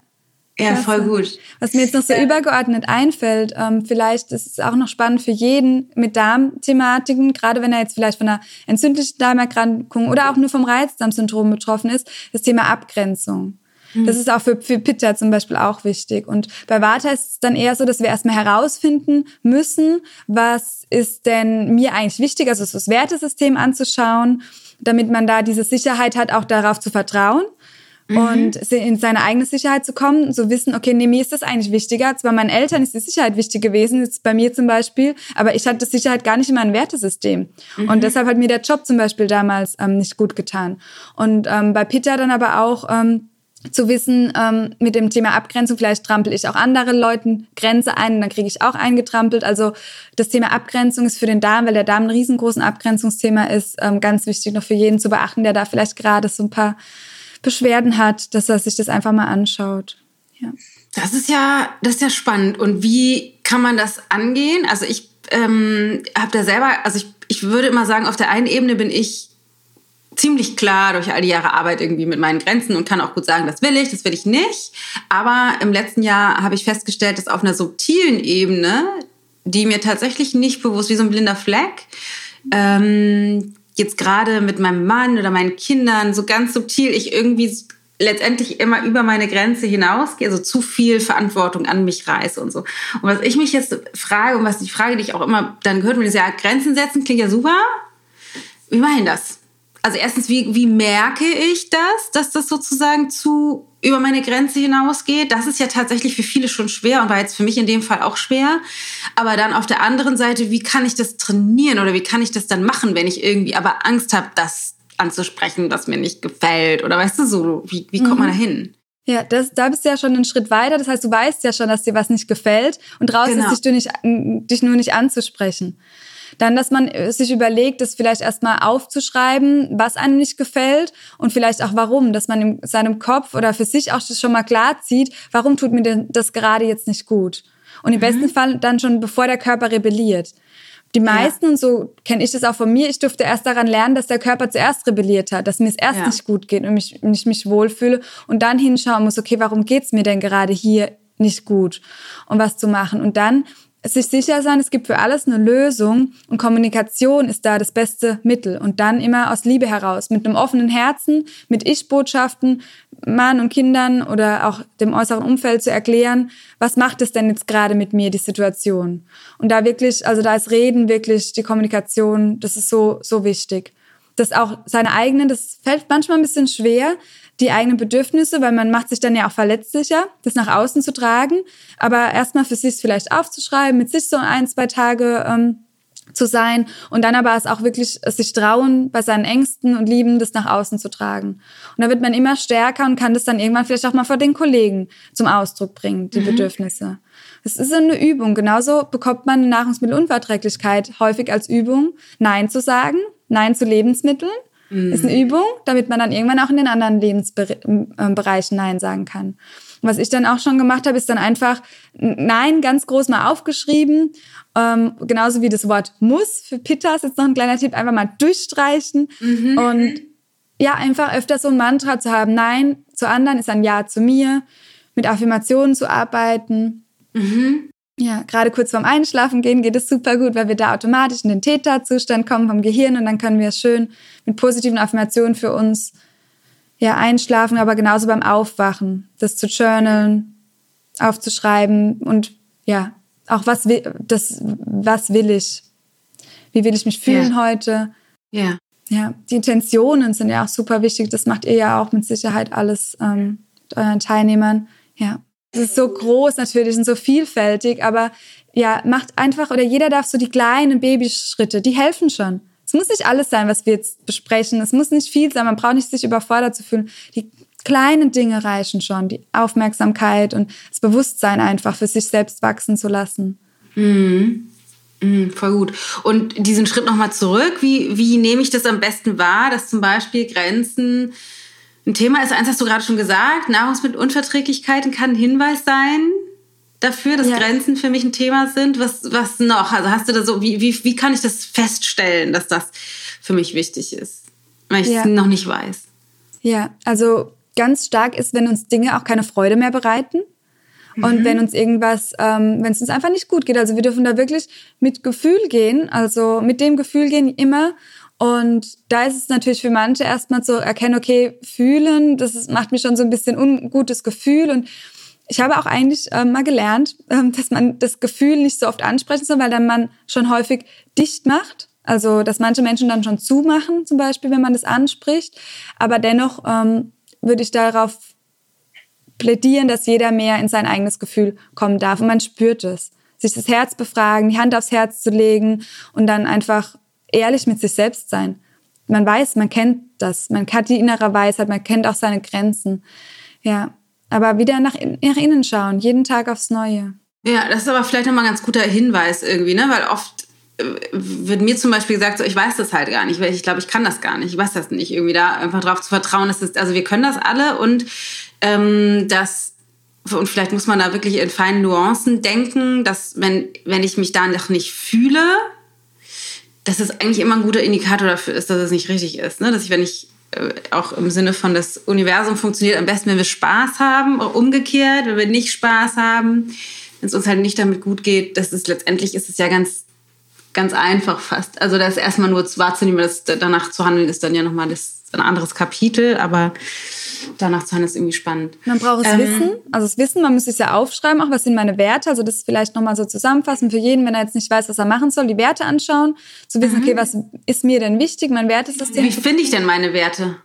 Ja, voll gut. Was mir jetzt noch so ja. übergeordnet einfällt, ähm, vielleicht ist es auch noch spannend für jeden mit Darmthematiken, gerade wenn er jetzt vielleicht von einer entzündlichen Darmerkrankung oder auch nur vom Reizdarmsyndrom betroffen ist, das Thema Abgrenzung. Das ist auch für, für Pitta zum Beispiel auch wichtig. Und bei Vata ist es dann eher so, dass wir erstmal herausfinden müssen, was ist denn mir eigentlich wichtig, also das Wertesystem anzuschauen, damit man da diese Sicherheit hat, auch darauf zu vertrauen. mhm. und in seine eigene Sicherheit zu kommen, so wissen, okay, nee, mir ist das eigentlich wichtiger. Zwar meinen Eltern ist die Sicherheit wichtig gewesen, jetzt bei mir zum Beispiel, aber ich hatte Sicherheit gar nicht in meinem Wertesystem. Mhm. Und deshalb hat mir der Job zum Beispiel damals ähm, nicht gut getan. Und ähm, bei Peter dann aber auch ähm, zu wissen, ähm, mit dem Thema Abgrenzung, vielleicht trampel ich auch andere Leuten Grenze ein, dann kriege ich auch eingetrampelt. Also das Thema Abgrenzung ist für den Darm, weil der Darm ein riesengroßen Abgrenzungsthema ist, ähm, ganz wichtig noch für jeden zu beachten, der da vielleicht gerade so ein paar Beschwerden hat, dass er sich das einfach mal anschaut. Ja. Das ist ja, das ist ja spannend. Und wie kann man das angehen? Also ich ähm, habe da selber, also ich, ich würde immer sagen, auf der einen Ebene bin ich ziemlich klar durch all die Jahre Arbeit irgendwie mit meinen Grenzen und kann auch gut sagen, das will ich, das will ich nicht. Aber im letzten Jahr habe ich festgestellt, dass auf einer subtilen Ebene, die mir tatsächlich nicht bewusst, wie so ein blinder Fleck, ähm, jetzt gerade mit meinem Mann oder meinen Kindern so ganz subtil ich irgendwie letztendlich immer über meine Grenze hinausgehe, also zu viel Verantwortung an mich reiße und so. Und was ich mich jetzt frage und was die Frage, die ich auch immer dann gehört, wenn ich sage, Grenzen setzen klingt ja super. Wie mache ich das? Also erstens, wie, wie merke ich das, dass das sozusagen zu über meine Grenze hinausgeht? Das ist ja tatsächlich für viele schon schwer und war jetzt für mich in dem Fall auch schwer. Aber dann auf der anderen Seite, wie kann ich das trainieren oder wie kann ich das dann machen, wenn ich irgendwie aber Angst habe, das anzusprechen, das mir nicht gefällt? Oder weißt du so, wie, wie kommt mhm. man da hin? Ja, das, da bist du ja schon einen Schritt weiter. Das heißt, du weißt ja schon, dass dir was nicht gefällt und draußen genau. ist dich, nicht, dich nur nicht anzusprechen. Dann, dass man äh, sich überlegt, das vielleicht erstmal aufzuschreiben, was einem nicht gefällt und vielleicht auch warum, dass man in seinem Kopf oder für sich auch das schon mal klar zieht, warum tut mir denn das gerade jetzt nicht gut? Und im mhm. besten Fall dann schon, bevor der Körper rebelliert. Die meisten, ja. und so kenne ich das auch von mir, ich durfte erst daran lernen, dass der Körper zuerst rebelliert hat, dass mir es erst ja. nicht gut geht und mich, ich mich wohlfühle und dann hinschauen muss, okay, warum geht's mir denn gerade hier nicht gut und was zu machen. Und dann sich sicher sein, es gibt für alles eine Lösung und Kommunikation ist da das beste Mittel und dann immer aus Liebe heraus, mit einem offenen Herzen, mit Ich-Botschaften, Mann und Kindern oder auch dem äußeren Umfeld zu erklären, was macht es denn jetzt gerade mit mir, die Situation? Und da wirklich, also da ist Reden wirklich, die Kommunikation, das ist so, so wichtig. Das auch seine eigenen, das fällt manchmal ein bisschen schwer, die eigenen Bedürfnisse, weil man macht sich dann ja auch verletzlicher, das nach außen zu tragen. Aber erstmal für sich vielleicht aufzuschreiben, mit sich so ein, zwei Tage ähm, zu sein und dann aber es auch wirklich sich trauen, bei seinen Ängsten und Lieben das nach außen zu tragen. Und da wird man immer stärker und kann das dann irgendwann vielleicht auch mal vor den Kollegen zum Ausdruck bringen, die mhm. Bedürfnisse. Es ist eine Übung. Genauso bekommt man Nahrungsmittelunverträglichkeit häufig als Übung, Nein zu sagen, Nein zu Lebensmitteln Mhm. Ist eine Übung, damit man dann irgendwann auch in den anderen Lebensbereichen Nein sagen kann. was ich dann auch schon gemacht habe, ist dann einfach Nein ganz groß mal aufgeschrieben. Ähm, genauso wie das Wort muss. Für Pitta ist jetzt noch ein kleiner Tipp, einfach mal durchstreichen. Mhm. Und ja, einfach öfter so ein Mantra zu haben. Nein zu anderen ist ein Ja zu mir. Mit Affirmationen zu arbeiten. Mhm. Ja, gerade kurz vorm Einschlafen gehen geht es super gut, weil wir da automatisch in den Theta-Zustand kommen vom Gehirn und dann können wir schön mit positiven Affirmationen für uns ja einschlafen, aber genauso beim Aufwachen, das zu journalen, aufzuschreiben und ja, auch was will, das, was will ich? Wie will ich mich fühlen ja. heute? Ja. Ja, die Intentionen sind ja auch super wichtig. Das macht ihr ja auch mit Sicherheit alles ähm, mit euren Teilnehmern. Ja. Es ist so groß natürlich und so vielfältig, aber ja, macht einfach oder jeder darf so die kleinen Babyschritte, die helfen schon. Es muss nicht alles sein, was wir jetzt besprechen. Es muss nicht viel sein. Man braucht nicht sich überfordert zu fühlen. Die kleinen Dinge reichen schon. Die Aufmerksamkeit und das Bewusstsein einfach für sich selbst wachsen zu lassen. Mhm. Mhm, voll gut. Und diesen Schritt nochmal zurück. Wie, wie nehme ich das am besten wahr, dass zum Beispiel Grenzen ein Thema ist, eins hast du gerade schon gesagt, Nahrungsmittelunverträglichkeiten kann ein Hinweis sein dafür, dass ja. Grenzen für mich ein Thema sind. Was, was noch? Also hast du da so, wie, wie, wie kann ich das feststellen, dass das für mich wichtig ist, weil ich es ja. noch nicht weiß? Ja, also ganz stark ist, wenn uns Dinge auch keine Freude mehr bereiten. Und mhm. wenn uns irgendwas, ähm, wenn es uns einfach nicht gut geht, also wir dürfen da wirklich mit Gefühl gehen, also mit dem Gefühl gehen immer und da ist es natürlich für manche erstmal zu erkennen, okay, fühlen, das ist, macht mir schon so ein bisschen ungutes Gefühl. Und ich habe auch eigentlich äh, mal gelernt, äh, dass man das Gefühl nicht so oft ansprechen soll, weil dann man schon häufig dicht macht. Also, dass manche Menschen dann schon zumachen, zum Beispiel, wenn man das anspricht. Aber dennoch ähm, würde ich darauf plädieren, dass jeder mehr in sein eigenes Gefühl kommen darf. Und man spürt es. Sich das Herz befragen, die Hand aufs Herz zu legen und dann einfach ehrlich mit sich selbst sein. Man weiß, man kennt das. Man hat die innere Weisheit, man kennt auch seine Grenzen. Ja. Aber wieder nach, nach innen schauen, jeden Tag aufs Neue. Ja, das ist aber vielleicht nochmal ein ganz guter Hinweis irgendwie, ne? Weil oft äh, wird mir zum Beispiel gesagt, so, ich weiß das halt gar nicht, weil ich glaube, ich kann das gar nicht. Ich weiß das nicht. Irgendwie da einfach drauf zu vertrauen, dass es, also wir können das alle und ähm, das und vielleicht muss man da wirklich in feinen Nuancen denken, dass wenn, wenn ich mich da noch nicht fühle, dass es eigentlich immer ein guter Indikator dafür ist, dass es nicht richtig ist. Ne? Dass ich, wenn ich äh, auch im Sinne von das Universum funktioniert am besten, wenn wir Spaß haben, umgekehrt, wenn wir nicht Spaß haben, wenn es uns halt nicht damit gut geht, das ist letztendlich ist es ja ganz ganz einfach fast. Also das erstmal nur wahrzunehmen, das danach zu handeln, ist dann ja nochmal das ein anderes Kapitel, aber danach zu handeln ist irgendwie spannend. Man braucht es ähm, Wissen, also das Wissen, man müsste es ja aufschreiben, auch was sind meine Werte, also das vielleicht nochmal so zusammenfassen für jeden, wenn er jetzt nicht weiß, was er machen soll, die Werte anschauen, zu wissen, mhm. okay, was ist mir denn wichtig, mein Wertesystem. Wie finde ich denn meine Werte?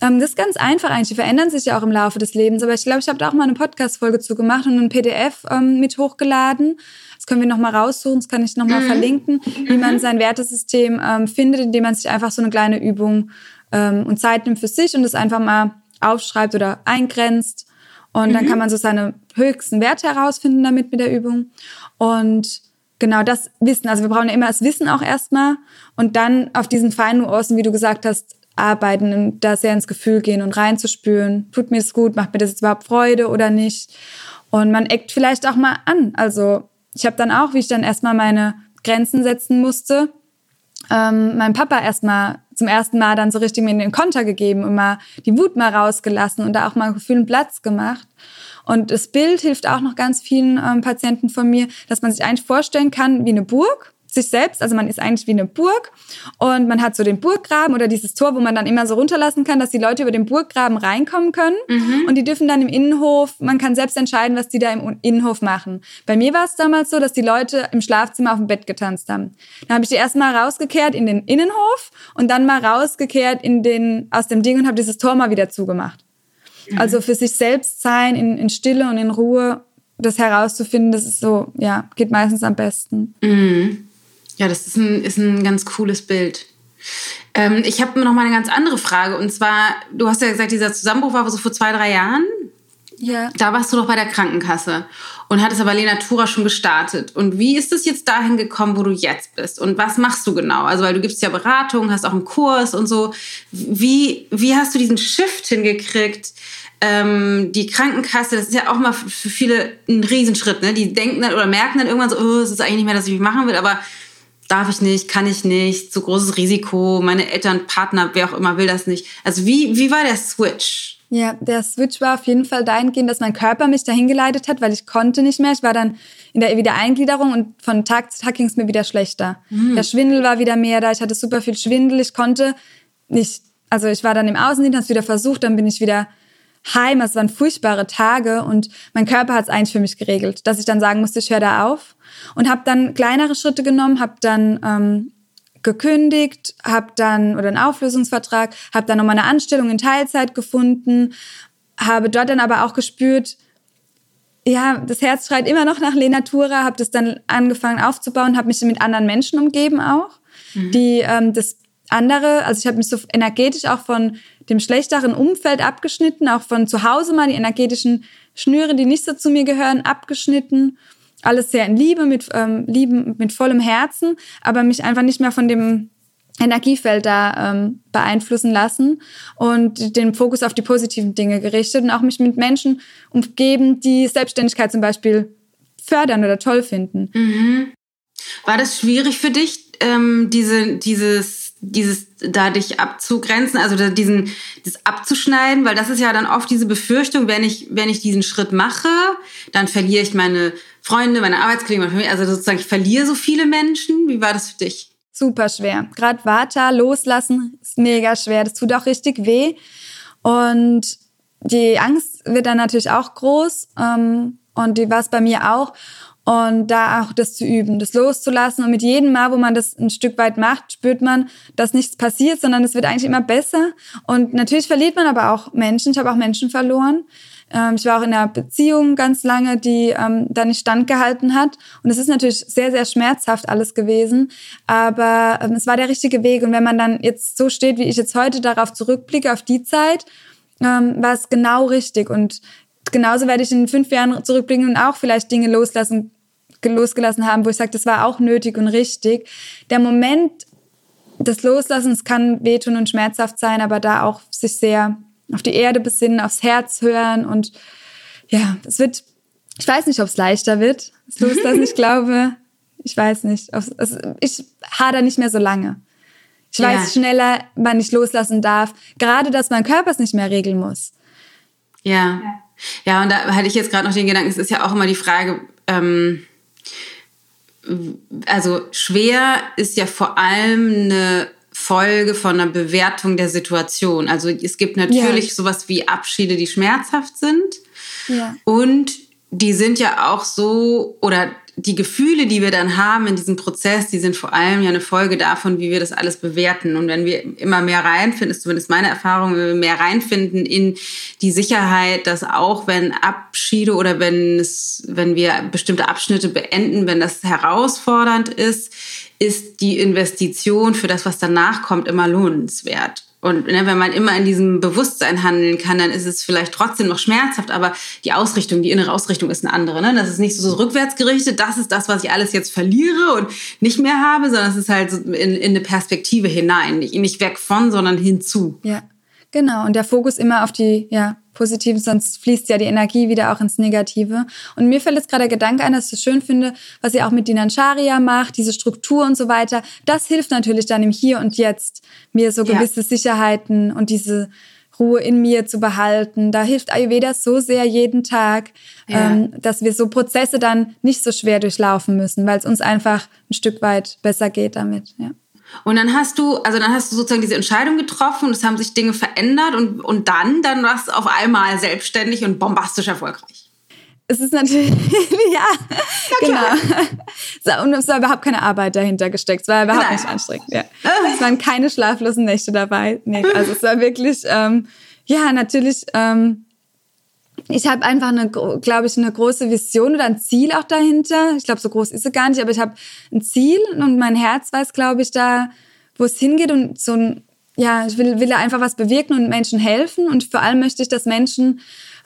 Ähm, das ist ganz einfach eigentlich. Die verändern sich ja auch im Laufe des Lebens. Aber ich glaube, ich habe da auch mal eine Podcast-Folge zu gemacht und ein PDF ähm, mit hochgeladen. Das können wir nochmal raussuchen, das kann ich nochmal mhm. verlinken, wie man mhm. sein Wertesystem ähm, findet, indem man sich einfach so eine kleine Übung ähm, und Zeit nimmt für sich und das einfach mal aufschreibt oder eingrenzt. Und mhm. dann kann man so seine höchsten Werte herausfinden damit mit der Übung. Und genau das Wissen, also wir brauchen ja immer das Wissen auch erstmal und dann auf diesen feinen Nuancen, wie du gesagt hast, arbeiten und da sehr ins Gefühl gehen und reinzuspüren, tut mir das gut, macht mir das jetzt überhaupt Freude oder nicht. Und man eckt vielleicht auch mal an. Also ich habe dann auch, wie ich dann erstmal meine Grenzen setzen musste, ähm, meinem Papa erstmal zum ersten Mal dann so richtig mir in den Konter gegeben und mal die Wut mal rausgelassen und da auch mal gefühlt Platz gemacht. Und das Bild hilft auch noch ganz vielen ähm, Patienten von mir, dass man sich eigentlich vorstellen kann wie eine Burg sich selbst, also man ist eigentlich wie eine Burg und man hat so den Burggraben oder dieses Tor, wo man dann immer so runterlassen kann, dass die Leute über den Burggraben reinkommen können mhm. und die dürfen dann im Innenhof, man kann selbst entscheiden, was die da im Innenhof machen. Bei mir war es damals so, dass die Leute im Schlafzimmer auf dem Bett getanzt haben. Dann habe ich die erstmal rausgekehrt in den Innenhof und dann mal rausgekehrt in den, aus dem Ding und habe dieses Tor mal wieder zugemacht. Mhm. Also für sich selbst sein, in, in Stille und in Ruhe das herauszufinden, das ist so, ja, geht meistens am besten. Mhm. Ja, das ist ein, ist ein ganz cooles Bild. Ähm, ich habe noch mal eine ganz andere Frage. Und zwar, du hast ja gesagt, dieser Zusammenbruch war so vor zwei, drei Jahren. Ja. Da warst du doch bei der Krankenkasse und hattest aber Lena Tura schon gestartet. Und wie ist es jetzt dahin gekommen, wo du jetzt bist? Und was machst du genau? Also, weil du gibst ja Beratung, hast auch einen Kurs und so. Wie, wie hast du diesen Shift hingekriegt? Ähm, die Krankenkasse, das ist ja auch mal für viele ein Riesenschritt. Ne? Die denken dann oder merken dann irgendwann so, oh, es ist eigentlich nicht mehr, dass ich machen will, aber darf ich nicht, kann ich nicht, zu großes Risiko, meine Eltern, Partner, wer auch immer will das nicht. Also wie, wie war der Switch? Ja, der Switch war auf jeden Fall dahingehend, dass mein Körper mich dahin geleitet hat, weil ich konnte nicht mehr. Ich war dann in der Wiedereingliederung und von Tag zu Tag ging es mir wieder schlechter. Mhm. Der Schwindel war wieder mehr da, ich hatte super viel Schwindel, ich konnte nicht, also ich war dann im Außendienst, habe es wieder versucht, dann bin ich wieder heim. Es waren furchtbare Tage und mein Körper hat es eigentlich für mich geregelt, dass ich dann sagen musste, ich höre da auf und habe dann kleinere Schritte genommen, habe dann ähm, gekündigt, habe dann oder einen Auflösungsvertrag, habe dann nochmal eine Anstellung in Teilzeit gefunden, habe dort dann aber auch gespürt, ja, das Herz schreit immer noch nach Lenatura, habe das dann angefangen aufzubauen, habe mich mit anderen Menschen umgeben auch, mhm. die ähm, das andere, also ich habe mich so energetisch auch von dem schlechteren Umfeld abgeschnitten, auch von zu Hause mal die energetischen Schnüre, die nicht so zu mir gehören, abgeschnitten. Alles sehr in Liebe, mit ähm, Lieben, mit vollem Herzen, aber mich einfach nicht mehr von dem Energiefeld da ähm, beeinflussen lassen und den Fokus auf die positiven Dinge gerichtet und auch mich mit Menschen umgeben, die Selbstständigkeit zum Beispiel fördern oder toll finden. Mhm. War das schwierig für dich, ähm, diese, dieses dieses da dich abzugrenzen, also diesen das abzuschneiden, weil das ist ja dann oft diese Befürchtung, wenn ich wenn ich diesen Schritt mache, dann verliere ich meine Freunde, meine Arbeitskollegen, meine Familie, also sozusagen ich verliere so viele Menschen. Wie war das für dich? Super schwer. Gerade Vata loslassen ist mega schwer. Das tut auch richtig weh und die Angst wird dann natürlich auch groß ähm, und die war es bei mir auch. Und da auch das zu üben, das loszulassen. Und mit jedem Mal, wo man das ein Stück weit macht, spürt man, dass nichts passiert, sondern es wird eigentlich immer besser. Und natürlich verliert man aber auch Menschen. Ich habe auch Menschen verloren. Ähm, ich war auch in einer Beziehung ganz lange, die ähm, da nicht standgehalten hat. Und es ist natürlich sehr, sehr schmerzhaft alles gewesen. Aber ähm, es war der richtige Weg. Und wenn man dann jetzt so steht, wie ich jetzt heute darauf zurückblicke, auf die Zeit, ähm, war es genau richtig. Und genauso werde ich in fünf Jahren zurückblicken und auch vielleicht Dinge loslassen losgelassen haben, wo ich sage, das war auch nötig und richtig. Der Moment des Loslassens kann wehtun und schmerzhaft sein, aber da auch sich sehr auf die Erde besinnen, aufs Herz hören und ja, es wird, ich weiß nicht, ob es leichter wird, das Loslassen. ich (laughs) glaube, ich weiß nicht. Ich hader nicht mehr so lange. Ich ja. weiß schneller, wann ich loslassen darf. Gerade, dass mein Körper es nicht mehr regeln muss. Ja. Ja, und da hatte ich jetzt gerade noch den Gedanken, es ist ja auch immer die Frage, ähm, also schwer ist ja vor allem eine Folge von einer Bewertung der Situation. Also es gibt natürlich ja. sowas wie Abschiede, die schmerzhaft sind. Ja. Und die sind ja auch so, oder die Gefühle, die wir dann haben in diesem Prozess, die sind vor allem ja eine Folge davon, wie wir das alles bewerten. Und wenn wir immer mehr reinfinden, ist zumindest meine Erfahrung, wenn wir mehr reinfinden in die Sicherheit, dass auch wenn Abschiede oder wenn es, wenn wir bestimmte Abschnitte beenden, wenn das herausfordernd ist, ist die Investition für das, was danach kommt, immer lohnenswert. Und ne, wenn man immer in diesem Bewusstsein handeln kann, dann ist es vielleicht trotzdem noch schmerzhaft, aber die Ausrichtung, die innere Ausrichtung ist eine andere. Ne? Das ist nicht so, so rückwärts gerichtet, das ist das, was ich alles jetzt verliere und nicht mehr habe, sondern es ist halt in, in eine Perspektive hinein. Nicht, nicht weg von, sondern hinzu. Ja, genau. Und der Fokus immer auf die, ja, Positiven, sonst fließt ja die Energie wieder auch ins Negative. Und mir fällt jetzt gerade der Gedanke ein, dass ich es schön finde, was ihr auch mit Dinan Sharia macht, diese Struktur und so weiter. Das hilft natürlich dann im Hier und Jetzt, mir so gewisse ja. Sicherheiten und diese Ruhe in mir zu behalten. Da hilft Ayurveda so sehr jeden Tag, ja. ähm, dass wir so Prozesse dann nicht so schwer durchlaufen müssen, weil es uns einfach ein Stück weit besser geht damit. Ja. Und dann hast du, also dann hast du sozusagen diese Entscheidung getroffen und es haben sich Dinge verändert und, und dann, dann warst du auf einmal selbstständig und bombastisch erfolgreich. Es ist natürlich, (laughs) ja, genau. Und es war überhaupt keine Arbeit dahinter gesteckt. Es war überhaupt Nein. nicht anstrengend. Ja. Es waren keine schlaflosen Nächte dabei. Nee, also es war wirklich, ähm, ja, natürlich, ähm, ich habe einfach eine, glaube ich, eine große Vision oder ein Ziel auch dahinter. Ich glaube, so groß ist sie gar nicht, aber ich habe ein Ziel und mein Herz weiß, glaube ich, da, wo es hingeht und so ein, ja, ich will, will einfach was bewirken und Menschen helfen und vor allem möchte ich, dass Menschen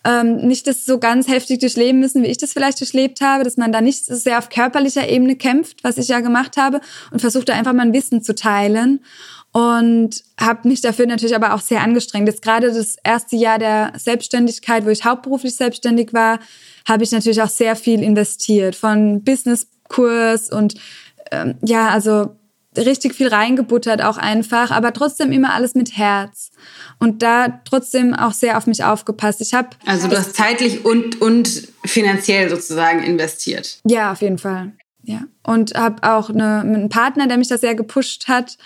ähm, nicht das so ganz heftig durchleben müssen, wie ich das vielleicht durchlebt habe, dass man da nicht so sehr auf körperlicher Ebene kämpft, was ich ja gemacht habe und versucht da einfach mein Wissen zu teilen und habe mich dafür natürlich aber auch sehr angestrengt. Jetzt gerade das erste Jahr der Selbstständigkeit, wo ich hauptberuflich selbstständig war, habe ich natürlich auch sehr viel investiert von Businesskurs und ähm, ja, also richtig viel reingebuttert auch einfach, aber trotzdem immer alles mit Herz und da trotzdem auch sehr auf mich aufgepasst. Ich habe also du hast zeitlich und und finanziell sozusagen investiert. Ja, auf jeden Fall. Ja und habe auch eine, einen Partner, der mich da sehr gepusht hat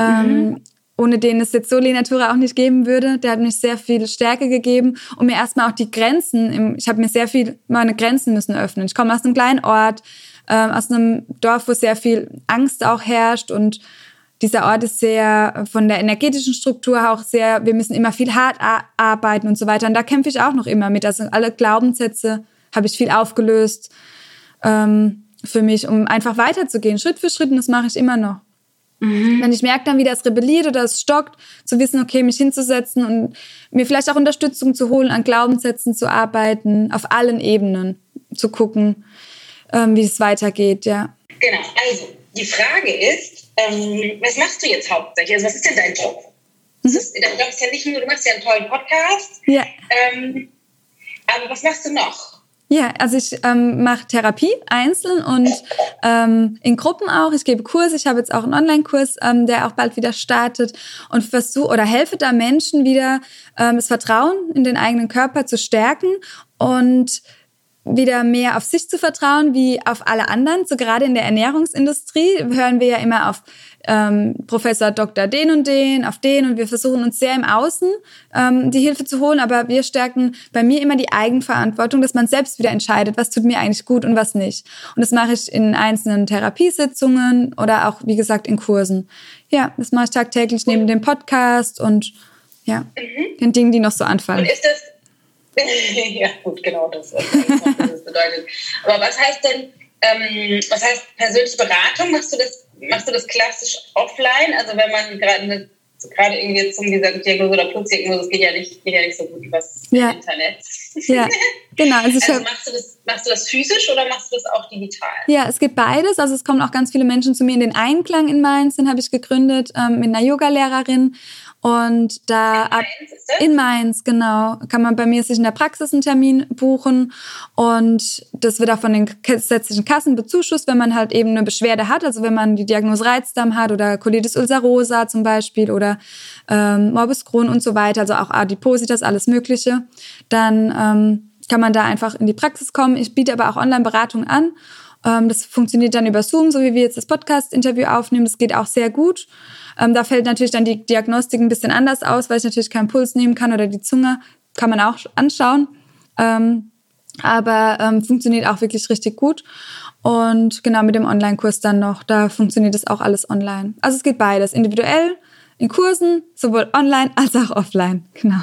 ähm, mhm. ohne den es jetzt so Lenatura auch nicht geben würde. Der hat mich sehr viel Stärke gegeben und mir erstmal auch die Grenzen, im, ich habe mir sehr viel meine Grenzen müssen öffnen. Ich komme aus einem kleinen Ort, ähm, aus einem Dorf, wo sehr viel Angst auch herrscht und dieser Ort ist sehr von der energetischen Struktur auch sehr, wir müssen immer viel hart arbeiten und so weiter. Und da kämpfe ich auch noch immer mit. Also alle Glaubenssätze habe ich viel aufgelöst ähm, für mich, um einfach weiterzugehen, Schritt für Schritt. Und das mache ich immer noch. Mhm. Wenn ich merke dann, wie das rebelliert oder es stockt, zu wissen, okay, mich hinzusetzen und mir vielleicht auch Unterstützung zu holen, an Glaubenssätzen zu arbeiten, auf allen Ebenen zu gucken, ähm, wie es weitergeht, ja. Genau, also die Frage ist, ähm, was machst du jetzt hauptsächlich? Also was ist denn dein Job? Mhm. Ist, du machst ja nicht nur, du machst ja einen tollen Podcast, ja. Ähm, aber was machst du noch? Ja, also ich ähm, mache Therapie einzeln und ähm, in Gruppen auch. Ich gebe Kurse. Ich habe jetzt auch einen Online-Kurs, ähm, der auch bald wieder startet und versuche oder helfe da Menschen wieder ähm, das Vertrauen in den eigenen Körper zu stärken und wieder mehr auf sich zu vertrauen wie auf alle anderen. So gerade in der Ernährungsindustrie hören wir ja immer auf ähm, Professor Dr. den und den, auf den und wir versuchen uns sehr im Außen ähm, die Hilfe zu holen, aber wir stärken bei mir immer die Eigenverantwortung, dass man selbst wieder entscheidet, was tut mir eigentlich gut und was nicht. Und das mache ich in einzelnen Therapiesitzungen oder auch, wie gesagt, in Kursen. Ja, das mache ich tagtäglich neben dem Podcast und ja, mhm. den Dingen, die noch so anfallen. Und ist das (laughs) ja, gut, genau, das, was das bedeutet. Aber was heißt denn, ähm, was heißt persönliche Beratung? Machst du das, machst du das klassisch offline? Also wenn man gerade gerade irgendwie zum Diagnose oder Blutdiagnose, das geht ja nicht, geht ja nicht so gut übers ja. Internet. Ja, genau. (laughs) Also, also machst, du das, machst du das physisch oder machst du das auch digital? Ja, es gibt beides. Also es kommen auch ganz viele Menschen zu mir in den Einklang in Mainz, den habe ich gegründet ähm, mit einer Yogalehrerin und da in Mainz, das? in Mainz, genau, kann man bei mir sich in der Praxis einen Termin buchen. Und das wird auch von den gesetzlichen Kassen bezuschusst, wenn man halt eben eine Beschwerde hat. Also wenn man die Diagnose Reizdarm hat oder Colitis ulcerosa zum Beispiel oder ähm, Morbus Crohn und so weiter, also auch Adipositas, alles Mögliche, dann ähm, kann man da einfach in die Praxis kommen. Ich biete aber auch Online-Beratung an. Ähm, das funktioniert dann über Zoom, so wie wir jetzt das Podcast-Interview aufnehmen. Das geht auch sehr gut. Ähm, da fällt natürlich dann die Diagnostik ein bisschen anders aus, weil ich natürlich keinen Puls nehmen kann oder die Zunge kann man auch anschauen. Ähm, aber ähm, funktioniert auch wirklich richtig gut. Und genau mit dem Online-Kurs dann noch, da funktioniert das auch alles online. Also es geht beides, individuell, in Kursen, sowohl online als auch offline. Genau.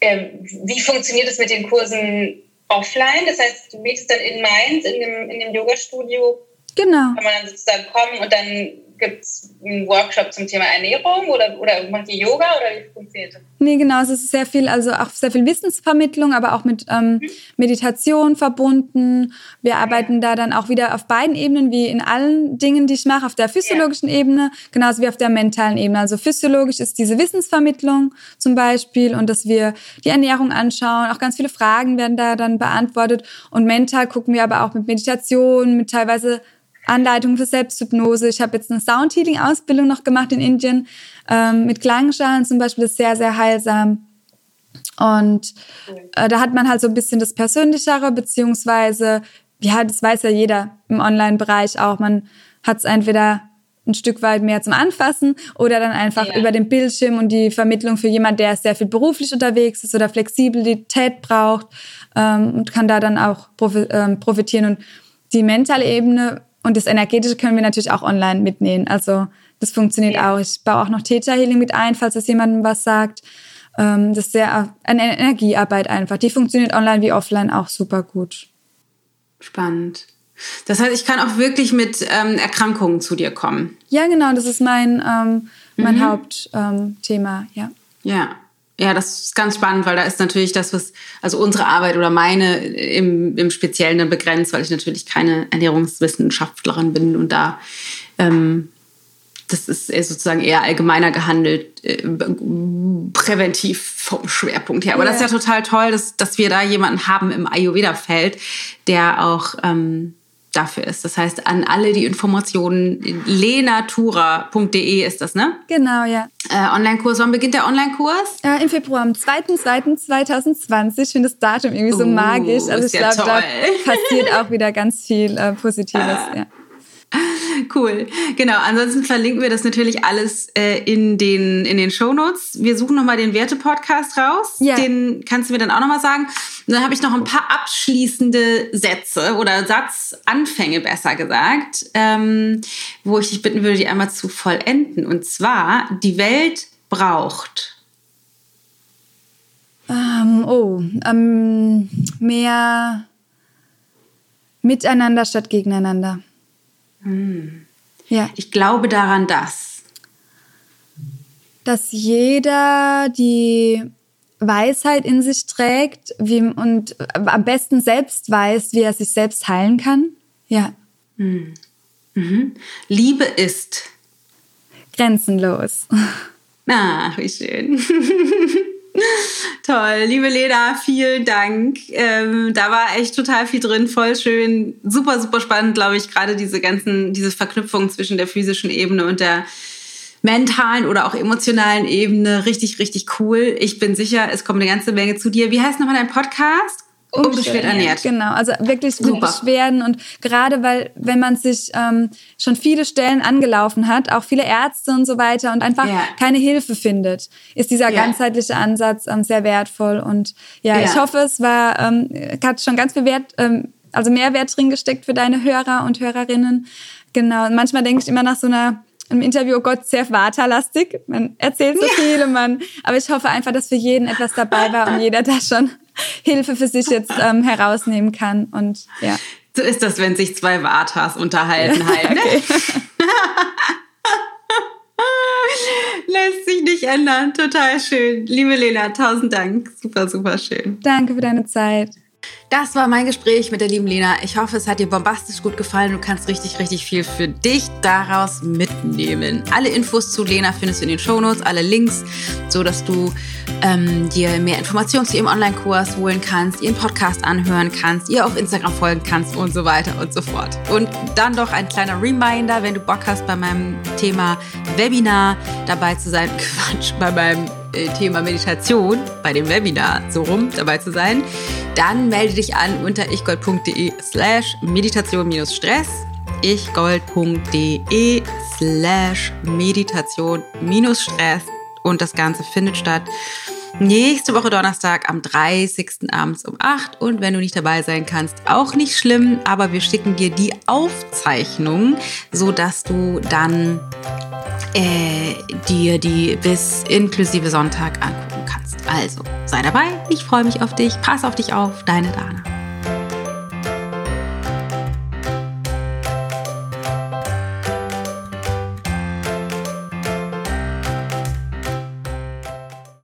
Ähm, wie funktioniert es mit den Kursen offline? Das heißt, du bietest dann in Mainz in dem, in dem Yoga-Studio. Genau. Kann man dann sozusagen kommen und dann Gibt es einen Workshop zum Thema Ernährung oder, oder macht ihr Yoga oder wie funktioniert das? Nee, genau, es ist sehr viel, also auch sehr viel Wissensvermittlung, aber auch mit ähm, mhm. Meditation verbunden. Wir arbeiten da dann auch wieder auf beiden Ebenen, wie in allen Dingen, die ich mache, auf der physiologischen ja. Ebene, genauso wie auf der mentalen Ebene. Also physiologisch ist diese Wissensvermittlung zum Beispiel und dass wir die Ernährung anschauen. Auch ganz viele Fragen werden da dann beantwortet. Und mental gucken wir aber auch mit Meditation, mit teilweise Anleitung für Selbsthypnose. Ich habe jetzt eine Soundhealing-Ausbildung noch gemacht in Indien ähm, mit Klangschalen zum Beispiel. Das ist sehr, sehr heilsam. Und äh, da hat man halt so ein bisschen das Persönlichere, beziehungsweise, ja, das weiß ja jeder im Online-Bereich auch. Man hat es entweder ein Stück weit mehr zum Anfassen oder dann einfach ja. über den Bildschirm und die Vermittlung für jemand, der sehr viel beruflich unterwegs ist oder Flexibilität braucht ähm, und kann da dann auch ähm, profitieren. Und die mentale Ebene und das Energetische können wir natürlich auch online mitnehmen. Also das funktioniert ja. auch. Ich baue auch noch Theta Healing mit ein, falls das jemandem was sagt. Ähm, das ist sehr eine Energiearbeit einfach. Die funktioniert online wie offline auch super gut. Spannend. Das heißt, ich kann auch wirklich mit ähm, Erkrankungen zu dir kommen. Ja, genau. Das ist mein, ähm, mein mhm. Hauptthema. ja. Ja. Ja, das ist ganz spannend, weil da ist natürlich das, was, also unsere Arbeit oder meine im, im Speziellen dann begrenzt, weil ich natürlich keine Ernährungswissenschaftlerin bin und da ähm, das ist sozusagen eher allgemeiner gehandelt, äh, präventiv vom Schwerpunkt her. Aber ja. das ist ja total toll, dass, dass wir da jemanden haben im Ayurveda-Feld, der auch ähm, dafür ist. Das heißt, an alle die Informationen, lenatura.de ist das, ne? Genau, ja. Äh, Online-Kurs, wann beginnt der Online-Kurs? Äh, Im Februar, am 2.2.2020. Ich finde das Datum irgendwie so uh, magisch. Also ich ja glaube, da passiert (laughs) auch wieder ganz viel äh, Positives. Äh. Ja. (laughs) Cool. Genau. Ansonsten verlinken wir das natürlich alles äh, in den, in den Show Notes. Wir suchen nochmal den Werte-Podcast raus. Ja. Den kannst du mir dann auch nochmal sagen. Und dann habe ich noch ein paar abschließende Sätze oder Satzanfänge besser gesagt, ähm, wo ich dich bitten würde, die einmal zu vollenden. Und zwar, die Welt braucht. Ähm, oh, ähm, mehr miteinander statt gegeneinander. Hm. Ja. Ich glaube daran, dass. Dass jeder die Weisheit in sich trägt wie, und am besten selbst weiß, wie er sich selbst heilen kann. Ja. Hm. Mhm. Liebe ist grenzenlos. Ach, wie schön. (laughs) (laughs) Toll, liebe Leda, vielen Dank. Ähm, da war echt total viel drin, voll schön, super, super spannend, glaube ich, gerade diese ganzen, diese Verknüpfung zwischen der physischen Ebene und der mentalen oder auch emotionalen Ebene. Richtig, richtig cool. Ich bin sicher, es kommt eine ganze Menge zu dir. Wie heißt nochmal dein Podcast? Unbeschwert ernährt. Genau, also wirklich Super. mit Beschwerden und gerade weil, wenn man sich ähm, schon viele Stellen angelaufen hat, auch viele Ärzte und so weiter und einfach ja. keine Hilfe findet, ist dieser ja. ganzheitliche Ansatz ähm, sehr wertvoll und ja, ja, ich hoffe, es war, ähm, hat schon ganz viel Wert, ähm, also Mehrwert drin gesteckt für deine Hörer und Hörerinnen. Genau, und manchmal denke ich immer nach so einer im Interview, oh Gott, sehr vaterlastig. Man erzählt so viel, man, aber ich hoffe einfach, dass für jeden etwas dabei war und jeder da schon (laughs) Hilfe für sich jetzt ähm, herausnehmen kann. Und ja. So ist das, wenn sich zwei Vatas unterhalten (laughs) halt. Ne? (laughs) Lässt sich nicht ändern. Total schön. Liebe Lena, tausend Dank. Super, super schön. Danke für deine Zeit. Das war mein Gespräch mit der lieben Lena. Ich hoffe, es hat dir bombastisch gut gefallen. Du kannst richtig, richtig viel für dich daraus mitnehmen. Alle Infos zu Lena findest du in den Shownotes, alle Links, so dass du ähm, dir mehr Informationen zu ihrem Online-Kurs holen kannst, ihren Podcast anhören kannst, ihr auf Instagram folgen kannst und so weiter und so fort. Und dann doch ein kleiner Reminder, wenn du Bock hast, bei meinem Thema Webinar dabei zu sein. (laughs) Quatsch, bei meinem Thema Meditation, bei dem Webinar so rum dabei zu sein, dann melde dich an unter ichgold.de slash meditation-stress ichgold.de slash meditation-stress und das Ganze findet statt nächste Woche Donnerstag am 30. abends um 8. Und wenn du nicht dabei sein kannst, auch nicht schlimm, aber wir schicken dir die Aufzeichnung, sodass du dann äh, dir die bis inklusive Sonntag angucken kannst. Also sei dabei, ich freue mich auf dich, pass auf dich auf, deine Dana.